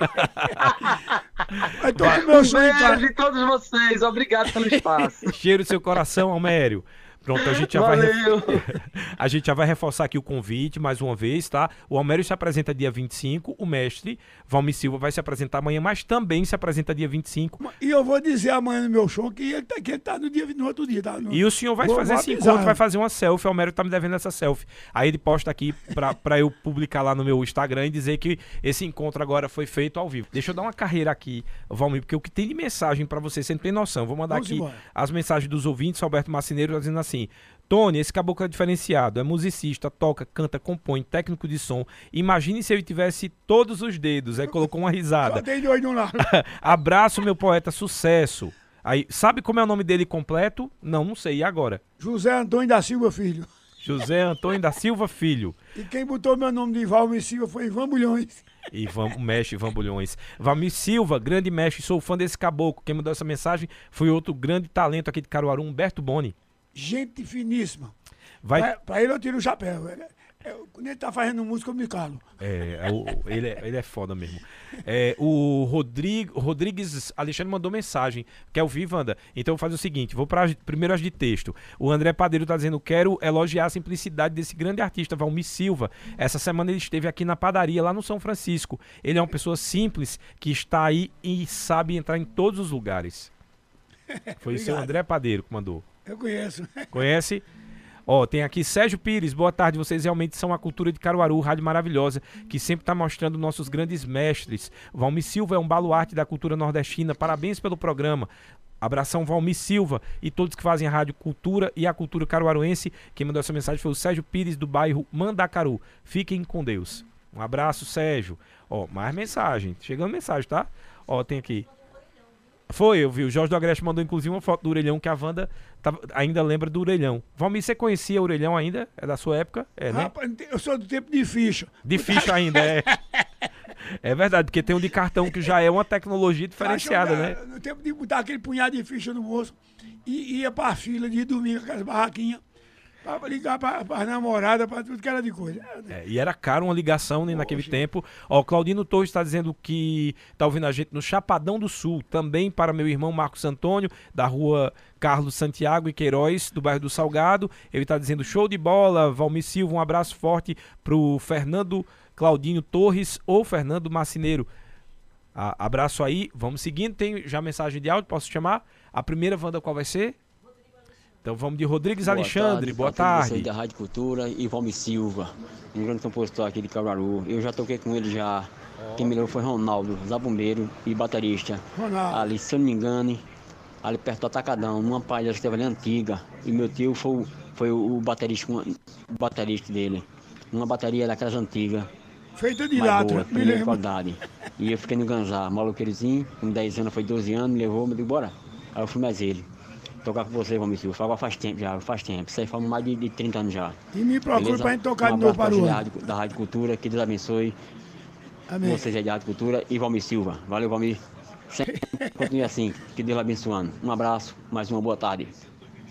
Vai tocar meu um beijo de todos vocês. Obrigado pelo espaço. Cheiro seu coração, Almério. Pronto, a gente já vai a gente já vai reforçar aqui o convite mais uma vez, tá? O Almério se apresenta dia 25, o mestre Valmir Silva vai se apresentar amanhã, mas também se apresenta dia 25. E eu vou dizer amanhã no meu show que ele tá, que ele tá no dia no outro dia, tá? No... E o senhor vai vou, fazer vou esse encontro, vai fazer uma selfie, o Almério tá me devendo essa selfie. Aí ele posta aqui pra, pra eu publicar lá no meu Instagram e dizer que esse encontro agora foi feito ao vivo. Deixa eu dar uma carreira aqui, Valmir, porque o que tem de mensagem para você, você não tem noção. Vou mandar Vamos aqui embora. as mensagens dos ouvintes, Alberto Marceneiro dizendo assim assim: Tony, esse caboclo é diferenciado, é musicista, toca, canta, compõe, técnico de som. Imagine se ele tivesse todos os dedos. Aí colocou uma risada. Abraço, meu poeta, sucesso. Aí, sabe como é o nome dele completo? Não, não sei. E agora? José Antônio da Silva Filho. José Antônio da Silva Filho. E quem botou meu nome de Valmir Silva foi Ivan Bulhões. Ivan, mestre Ivan Bulhões. Valmir Silva, grande mestre, sou fã desse caboclo. Quem mandou essa mensagem foi outro grande talento aqui de Caruaru, Humberto Boni gente finíssima. Vai... Pra, ele eu tiro o chapéu. É, é, quando ele tá fazendo música, eu me calo. É, é o, ele, é, ele é foda mesmo. É, o Rodrigo, Rodrigues Alexandre mandou mensagem. Quer ouvir, Wanda? Então faz o seguinte: vou para primeiro as de texto. O André Padeiro tá dizendo: quero elogiar a simplicidade desse grande artista, Valmir Silva. Essa semana ele esteve aqui na padaria, lá no São Francisco. Ele é uma pessoa simples que está aí e sabe entrar em todos os lugares. Foi o seu André Padeiro que mandou. Eu conheço. Conhece? Ó, tem aqui Sérgio Pires, boa tarde. Vocês realmente são a cultura de Caruaru, rádio maravilhosa, que sempre está mostrando nossos grandes mestres. Valmir Silva é um baluarte da cultura nordestina. Parabéns pelo programa. Abração Valmir Silva e todos que fazem a Rádio Cultura e a Cultura Caruaruense. Quem mandou essa mensagem foi o Sérgio Pires, do bairro Mandacaru. Fiquem com Deus. Um abraço, Sérgio. Ó, mais mensagem. Chegando mensagem, tá? Ó, tem aqui. Foi, eu vi. O Jorge do Agreste mandou inclusive uma foto do orelhão que a Wanda tava, ainda lembra do orelhão. Valmir, você conhecia o orelhão ainda? É da sua época? É, né? Rapaz, eu sou do tempo de ficha. De ficha ainda, é. É verdade, porque tem um de cartão que já é uma tecnologia diferenciada, né? No tempo de botar aquele punhado de ficha no bolso e ia pra fila de dormir com aquelas barraquinhas para ligar para as namoradas, para tudo que era de coisa. É, e era caro uma ligação né, naquele tempo. Ó, o Claudino Torres está dizendo que está ouvindo a gente no Chapadão do Sul, também para meu irmão Marcos Antônio, da rua Carlos Santiago e Queiroz, do bairro do Salgado. Ele está dizendo show de bola, Valmir Silva, um abraço forte para o Fernando Claudinho Torres ou Fernando Macineiro. Ah, abraço aí, vamos seguindo. Tem já mensagem de áudio, posso chamar? A primeira, Wanda, qual vai ser? Então vamos de Rodrigues boa Alexandre, tarde, boa tarde. da Rádio Cultura e Valmir Silva, um grande compositor aqui de Caruaru. Eu já toquei com ele já. Oh. Quem me levou foi Ronaldo, zabumbeiro e baterista. Ronaldo. Ali, se eu não me engano, ali perto do Atacadão, numa palha que esteve ali antiga. E meu tio foi, foi o, baterista, o baterista dele. uma bateria daquelas antigas. Feita de lata, primeira qualidade. E eu fiquei no Ganzá, maluqueirozinho, com 10 anos, foi 12 anos, me levou, me disse, bora. Aí eu fui mais ele. Tocar com você, Valmir Silva. Agora faz tempo já, faz tempo. Isso aí faz mais de, de 30 anos já. E me procura Beleza? pra gente tocar um de novo para o da, da Rádio Cultura, que Deus abençoe Amém. vocês aí da Rádio Cultura e Valmir Silva. Valeu, Valmir. Sempre Continue assim, que Deus abençoando. Um abraço, mais uma boa tarde.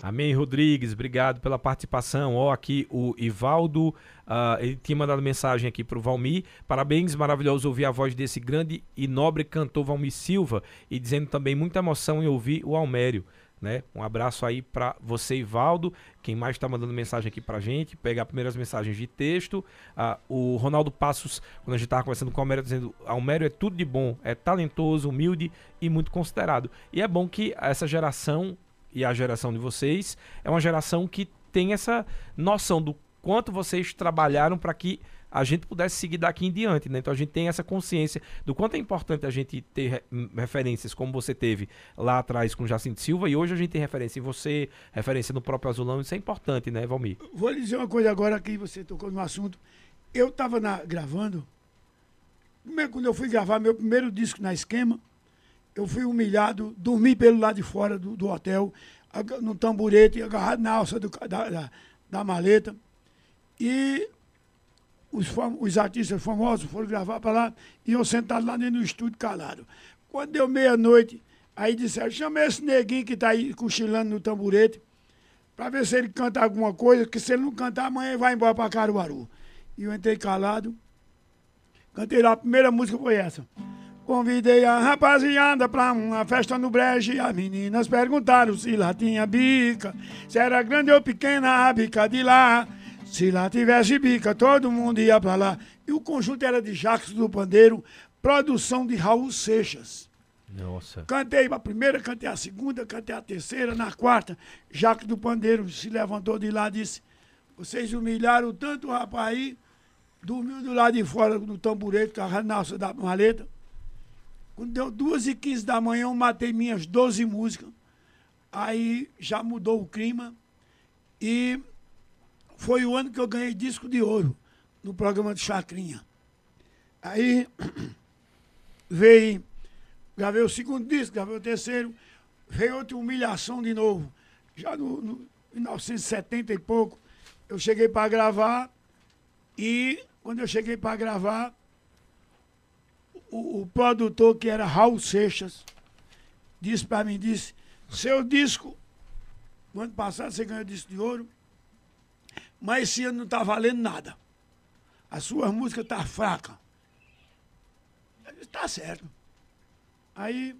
Amém, Rodrigues, obrigado pela participação. Ó, aqui o Ivaldo, ah, ele tinha mandado mensagem aqui pro Valmir. Parabéns, maravilhoso ouvir a voz desse grande e nobre cantor Valmir Silva e dizendo também muita emoção em ouvir o Almério. Né? Um abraço aí para você, Ivaldo. Quem mais está mandando mensagem aqui pra gente, pegar primeiras mensagens de texto. Ah, o Ronaldo Passos, quando a gente estava conversando com o Almério, dizendo: Almério é tudo de bom, é talentoso, humilde e muito considerado. E é bom que essa geração e a geração de vocês é uma geração que tem essa noção do quanto vocês trabalharam para que a gente pudesse seguir daqui em diante, né? Então a gente tem essa consciência do quanto é importante a gente ter hum, referências como você teve lá atrás com Jacinto Silva e hoje a gente tem referência em você, referência no próprio Azulão, isso é importante, né, Valmir? Vou lhe dizer uma coisa agora que você tocou no assunto. Eu estava gravando, quando eu fui gravar meu primeiro disco na esquema, eu fui humilhado, dormi pelo lado de fora do, do hotel, no tamborete, agarrado na alça do da, da, da maleta. E os, fam- os artistas famosos foram gravar para lá e eu sentado lá dentro do estúdio calado. Quando deu meia-noite, aí disseram, chama esse neguinho que está aí cochilando no tamborete para ver se ele canta alguma coisa, que se ele não cantar, amanhã ele vai embora para Caruaru. E eu entrei calado, cantei lá, a primeira música foi essa. Convidei a rapaziada pra uma festa no brejo e as meninas perguntaram se lá tinha bica, se era grande ou pequena a bica de lá. Se lá tivesse bica, todo mundo ia pra lá. E o conjunto era de Jacques do Pandeiro, produção de Raul Seixas. Nossa. Cantei a primeira, cantei a segunda, cantei a terceira, na quarta, Jacques do Pandeiro se levantou de lá e disse: Vocês humilharam tanto o rapaz aí, dormiu do lado de fora do tamborete, com a naça da maleta. Quando deu duas e quinze da manhã, eu matei minhas 12 músicas. Aí já mudou o clima. E foi o ano que eu ganhei disco de ouro no programa de Chacrinha. Aí veio Gravei o segundo disco, gravei o terceiro. Veio outra humilhação de novo. Já no, no 1970 e pouco, eu cheguei para gravar. E quando eu cheguei para gravar, o, o produtor, que era Raul Seixas, disse para mim, disse, seu disco, no ano passado você ganhou disco de ouro, mas esse ano não está valendo nada. A sua música está fraca. Eu disse, tá certo. Aí,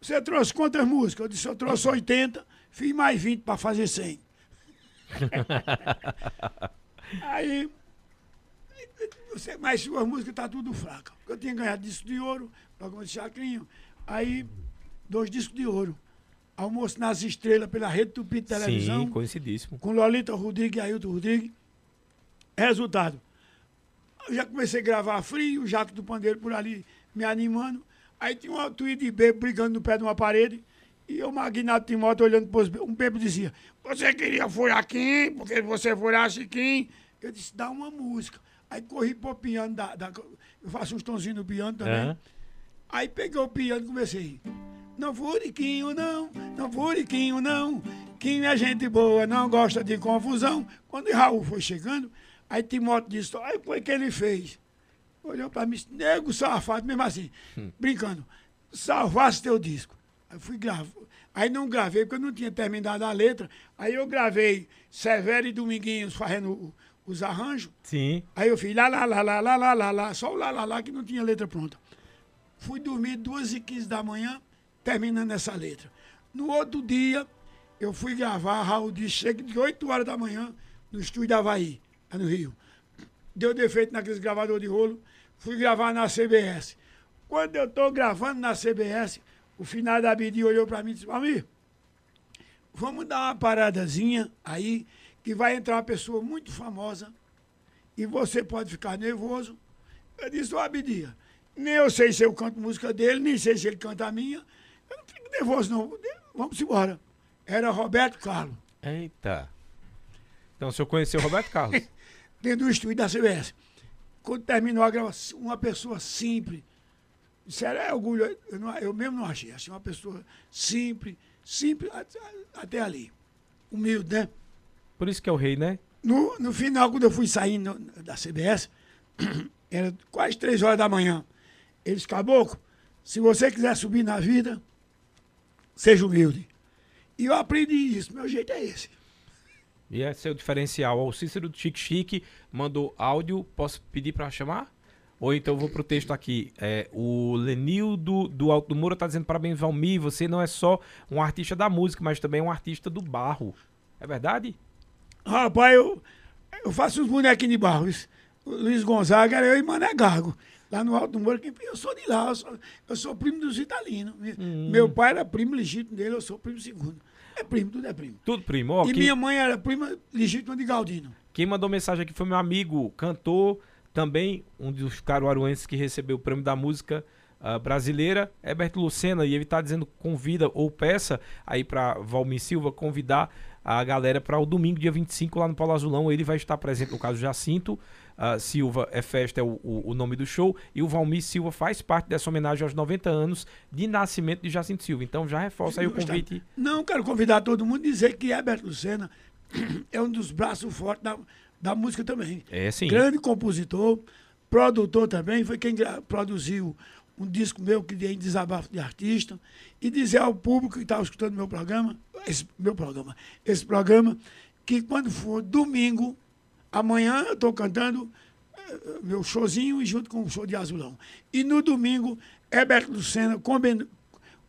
você trouxe quantas músicas? Eu disse, eu trouxe 80, fiz mais 20 para fazer 100. Aí, você, mas sua música tá tudo fraca. Eu tinha ganhado disco de ouro, programa de Chacrinho. Aí, dois discos de ouro. Almoço nas estrelas pela Rede Tupi de Televisão Sim, conhecidíssimo. com Lolita Rodrigues e Ailton Rodrigues. Resultado. Eu já comecei a gravar frio, o Jato do Pandeiro por ali me animando. Aí tinha um tweet de bebo brigando no pé de uma parede. E eu, Magnado Timóteo, olhando para os. Um bebo dizia: Você queria furar quem? Porque você furasse quem? Eu disse: Dá uma música. Aí corri pro piano. Da, da- eu faço uns tonzinhos no piano também. Aham. Aí peguei o piano e comecei. Não furiquinho não, não furiquinho não. Quem é gente boa, não gosta de confusão. Quando Raul foi chegando, aí Timóteo disse, aí foi que ele fez. Olhou para mim, nego safado, mesmo assim, hum. brincando. Salvasse teu disco. Aí fui gravar. Aí não gravei, porque eu não tinha terminado a letra. Aí eu gravei Severo e Dominguinhos fazendo os arranjos. Sim. Aí eu fiz lá, lá, lá, lá, lá, lá, lá, só o lá, lá, lá, que não tinha letra pronta. Fui dormir duas e quinze da manhã, terminando essa letra. No outro dia, eu fui gravar, Raul disse, chega de 8 horas da manhã, no estúdio da Havaí, lá no Rio. Deu defeito naqueles gravadores de rolo, fui gravar na CBS. Quando eu estou gravando na CBS, o final da Abidi olhou para mim e disse, Almir, vamos dar uma paradazinha aí, que vai entrar uma pessoa muito famosa, e você pode ficar nervoso. Eu disse, ô Abidia, nem eu sei se eu canto música dele, nem sei se ele canta a minha. Nervoso, não. Vamos embora. Era Roberto Carlos. Eita. Então o senhor conheceu o Roberto Carlos? dentro do estúdio da CBS. Quando terminou a gravação, uma pessoa simples. Sério, é orgulho. Eu, não, eu mesmo não achei. Assim, uma pessoa simples, simples até, até ali. Humilde, né? Por isso que é o rei, né? No, no final, quando eu fui saindo da CBS, era quase três horas da manhã. Eles, caboclo, se você quiser subir na vida, seja humilde. E eu aprendi isso, meu jeito é esse. E é seu diferencial. O Cícero do Chique Chique mandou áudio, posso pedir para chamar? Ou então eu vou pro texto aqui. É, o Lenildo do Alto do Moura tá dizendo parabéns, Valmir. Você não é só um artista da música, mas também um artista do barro. É verdade? Rapaz, eu, eu faço os bonequinhos de barro. O Luiz Gonzaga era eu e Mané Gargo. Lá no Alto do Moura, eu sou de lá, eu sou, eu sou primo dos italianos. Hum. Meu pai era primo legítimo dele, eu sou primo segundo. É primo, tudo é primo. Tudo primo. Oh, e minha mãe era prima legítima de Galdino. Quem mandou mensagem aqui foi meu amigo, cantor, também um dos caruaruenses que recebeu o prêmio da música uh, brasileira, Herbert Lucena, e ele está dizendo convida ou peça aí para Valmir Silva convidar a galera para o domingo, dia 25, lá no Paulo Azulão. Ele vai estar presente, no caso Jacinto. Uh, Silva é festa, é o, o, o, nome do show. E o Valmir Silva faz parte dessa homenagem aos 90 anos de nascimento de Jacinto Silva. Então já reforça aí o convite. Não, quero convidar todo mundo a dizer que Herbert Lucena é um dos braços fortes da, da música também. É sim. Grande compositor, produtor também, foi quem produziu um disco meu que dei em desabafo de artista e dizer ao público que estava escutando meu programa, esse meu programa, esse programa, que quando for domingo, amanhã eu estou cantando uh, meu showzinho junto com o show de Azulão. E no domingo, Herbert Lucena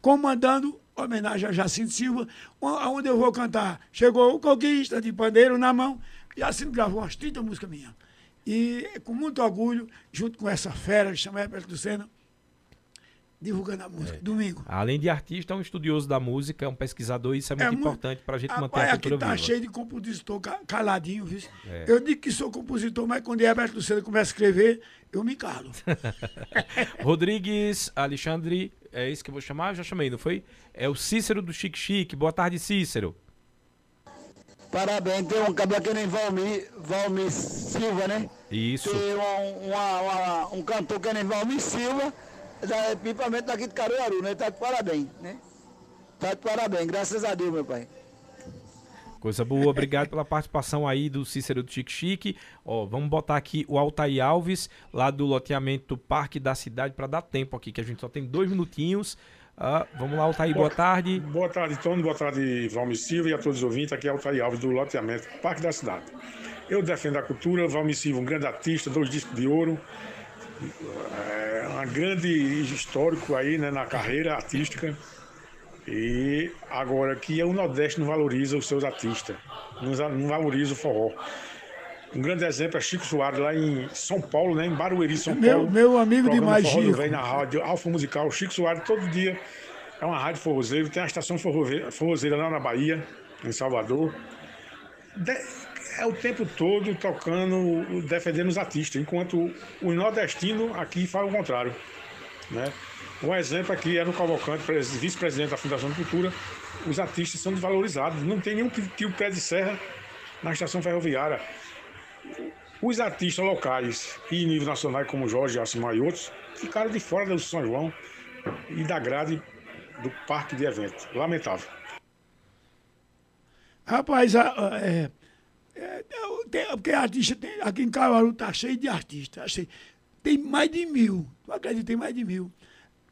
comandando homenagem a Jacinto Silva, onde eu vou cantar. Chegou o coquista de pandeiro na mão, Jacinto gravou umas 30 músicas minhas. E com muito orgulho, junto com essa fera que chama Herbert Lucena, divulgando a música. É. Domingo. Além de artista, é um estudioso da música, é um pesquisador, e isso é muito é importante para a gente manter a cultura aqui tá viva. cheio de compositor caladinho, viu? É. Eu digo que sou compositor, mas quando Herbert Lucena começa a escrever, eu me calo. Rodrigues Alexandre, é isso que eu vou chamar? Já chamei, não foi? É o Cícero do Chique Chique. Boa tarde, Cícero. Parabéns, tem um cabelo que nem Valmir, Valmir Silva, né? Isso. Tem um, uma, uma, um cantor que nem Valmir Silva é principalmente daqui de Caruaru, né? Tá de parabéns, né? Tá de parabéns, graças a Deus, meu pai. Coisa boa, obrigado pela participação aí do Cícero do Chique Chique. Ó, vamos botar aqui o Altair Alves, lá do loteamento Parque da Cidade, para dar tempo aqui, que a gente só tem dois minutinhos. Ah, vamos lá, Altair, boa, boa, tarde. Boa tarde, Tony, boa tarde, Valmir Silva e a todos os ouvintes. Aqui é Altair Alves, do loteamento Parque da Cidade. Eu defendo a cultura, Valmir Silva, um grande artista, dois discos de ouro. É um grande histórico aí né, na carreira artística. E agora que o Nordeste não valoriza os seus artistas, não valoriza o forró. Um grande exemplo é Chico Soares, lá em São Paulo, né, em Barueri, São meu, Paulo. Meu amigo demais, Chico. Vem na rádio Alfa Musical. Chico Soares, todo dia, é uma rádio forrozeiro. Tem a estação forrozeira lá na Bahia, em Salvador. De é o tempo todo tocando, defendendo os artistas, enquanto o nordestino aqui faz o contrário. Né? Um exemplo aqui é no Cavalcante, vice-presidente da Fundação de Cultura, os artistas são desvalorizados, não tem nenhum tio pé de serra na estação ferroviária. Os artistas locais e nível nacional, como Jorge Assimar e outros, ficaram de fora do São João e da grade do parque de eventos. Lamentável. Rapaz, é, é, tem, porque artista tem, aqui em Caruaru tá cheio de artistas. Cheio, tem mais de mil. Tu acredita, tem mais de mil.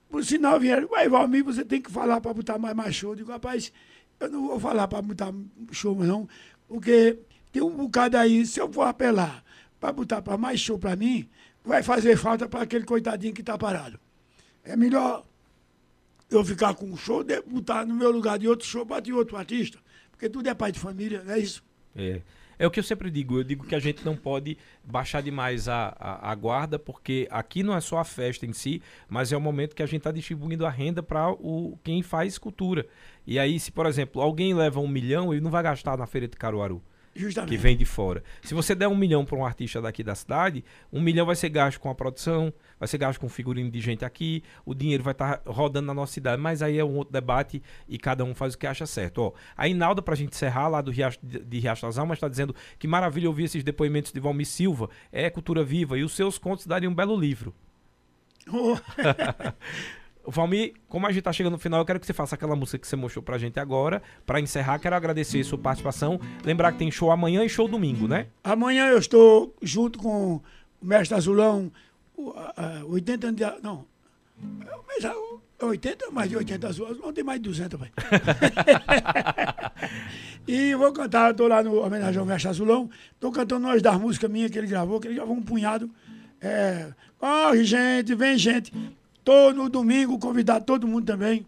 Por sinal, vieram, vai, Valmir, você tem que falar para botar mais, mais show. Eu digo, rapaz, eu não vou falar para botar show, não, porque tem um bocado aí, se eu for apelar para botar para mais show para mim, vai fazer falta para aquele coitadinho que está parado. É melhor eu ficar com um show, botar no meu lugar de outro show, bater outro artista, porque tudo é pai de família, não é isso? É. É o que eu sempre digo. Eu digo que a gente não pode baixar demais a, a, a guarda, porque aqui não é só a festa em si, mas é o momento que a gente está distribuindo a renda para quem faz cultura. E aí, se, por exemplo, alguém leva um milhão, ele não vai gastar na feira de Caruaru. Justamente. que vem de fora. Se você der um milhão para um artista daqui da cidade, um milhão vai ser gasto com a produção, vai ser gasto com figurino de gente aqui, o dinheiro vai estar rodando na nossa cidade, mas aí é um outro debate e cada um faz o que acha certo. Ó, a Inalda, pra gente encerrar, lá do Riacho, de, de Riacho das Almas, está dizendo que maravilha ouvir esses depoimentos de Valmir Silva, é cultura viva e os seus contos dariam um belo livro. Oh, Valmir, como a gente tá chegando no final, eu quero que você faça aquela música que você mostrou pra gente agora. Pra encerrar, quero agradecer sua participação. Lembrar que tem show amanhã e show domingo, né? Amanhã eu estou junto com o mestre Azulão, o, a- a- 80 anos de. Não. É o mês- é 80, mais de 80 azuis. Não tem mais de 200, pai. e vou cantar, estou lá no homenagem ao mestre Azulão. Estou cantando umas das músicas minhas que ele gravou, que ele gravou um punhado. É, Corre, gente, vem, gente. Tô no domingo, convidar todo mundo também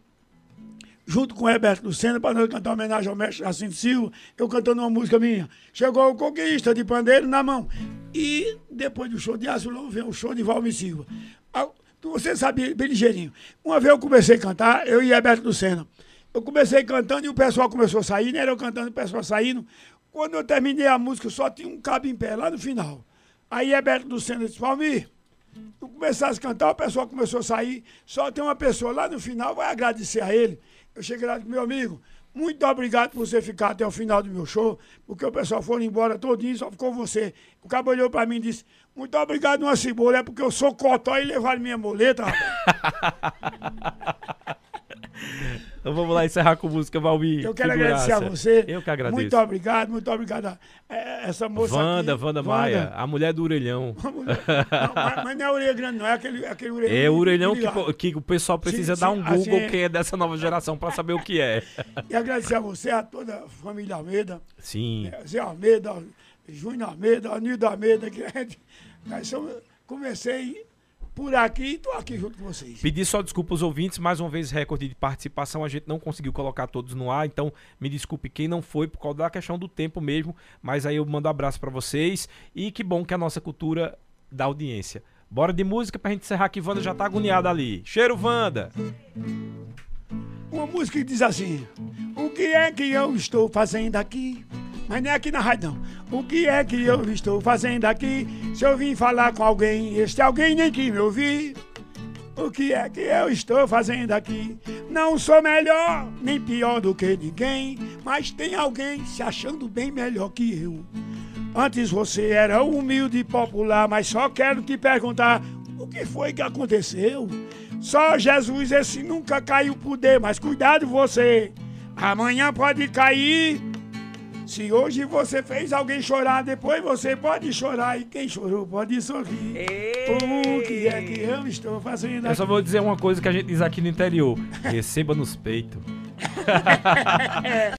junto com o Heberto Lucena, para nós cantar uma homenagem ao mestre Jacinto Silva, eu cantando uma música minha. Chegou o conquista de pandeiro na mão. E depois do show de Azulão vem o show de Valmir Silva. Ah, Você sabe bem ligeirinho. Uma vez eu comecei a cantar, eu e Heberto Lucena. Eu comecei cantando e o pessoal começou a sair, né? Eu cantando o pessoal saindo. Quando eu terminei a música, só tinha um cabo em pé lá no final. Aí Heberto Lucena disse, Valmir, tu começasse a cantar, o pessoal começou a sair, só tem uma pessoa lá no final, vai agradecer a ele. Eu cheguei lá e meu amigo, muito obrigado por você ficar até o final do meu show, porque o pessoal foi embora todinho, só ficou você. O cabo olhou pra mim e disse, muito obrigado, uma cebola, é porque eu sou cotó e levaram minha moleta, rapaz. Vamos lá encerrar com música, Valmir. Eu quero agradecer a você. Eu que agradeço. Muito obrigado, muito obrigado. a- é, Essa moça Wanda, aqui. Wanda Maia, a mulher do orelhão. Não, mas, não é orelha grande, não. É aquele, aquele orelhão. É o orelhão que, que o pessoal precisa Sim, dar sim, um Google assim quem é dessa nova geração pra saber o que é. E agradecer a você, a toda a família Almeida. Sim. É, Zé Almeida, Júnior Almeida, Nildo Almeida, que a gente. nós somos- comecei por aqui e estou aqui junto com vocês. Pedir só desculpa aos ouvintes, mais uma vez recorde de participação, a gente não conseguiu colocar todos no ar, então me desculpe quem não foi por causa da questão do tempo mesmo, mas aí eu mando um abraço pra vocês e que bom que a nossa cultura dá audiência. Bora de música pra gente encerrar que Wanda já tá agoniada ali. Cheiro, Wanda! Uma música que diz assim: O que é que eu estou fazendo aqui? Mas é aqui na rádio, não. O que é que eu estou fazendo aqui? Se eu vim falar com alguém, este alguém nem que me ouvir. O que é que eu estou fazendo aqui? Não sou melhor nem pior do que ninguém, mas tem alguém se achando bem melhor que eu. Antes você era humilde e popular, mas só quero te perguntar: o que foi que aconteceu? Só Jesus, esse nunca caiu poder, mas cuidado você, amanhã pode cair. Se hoje você fez alguém chorar, depois você pode chorar e quem chorou pode sorrir. O que é que eu estou fazendo Eu só vou dizer uma coisa que a gente diz aqui no interior: receba nos peitos.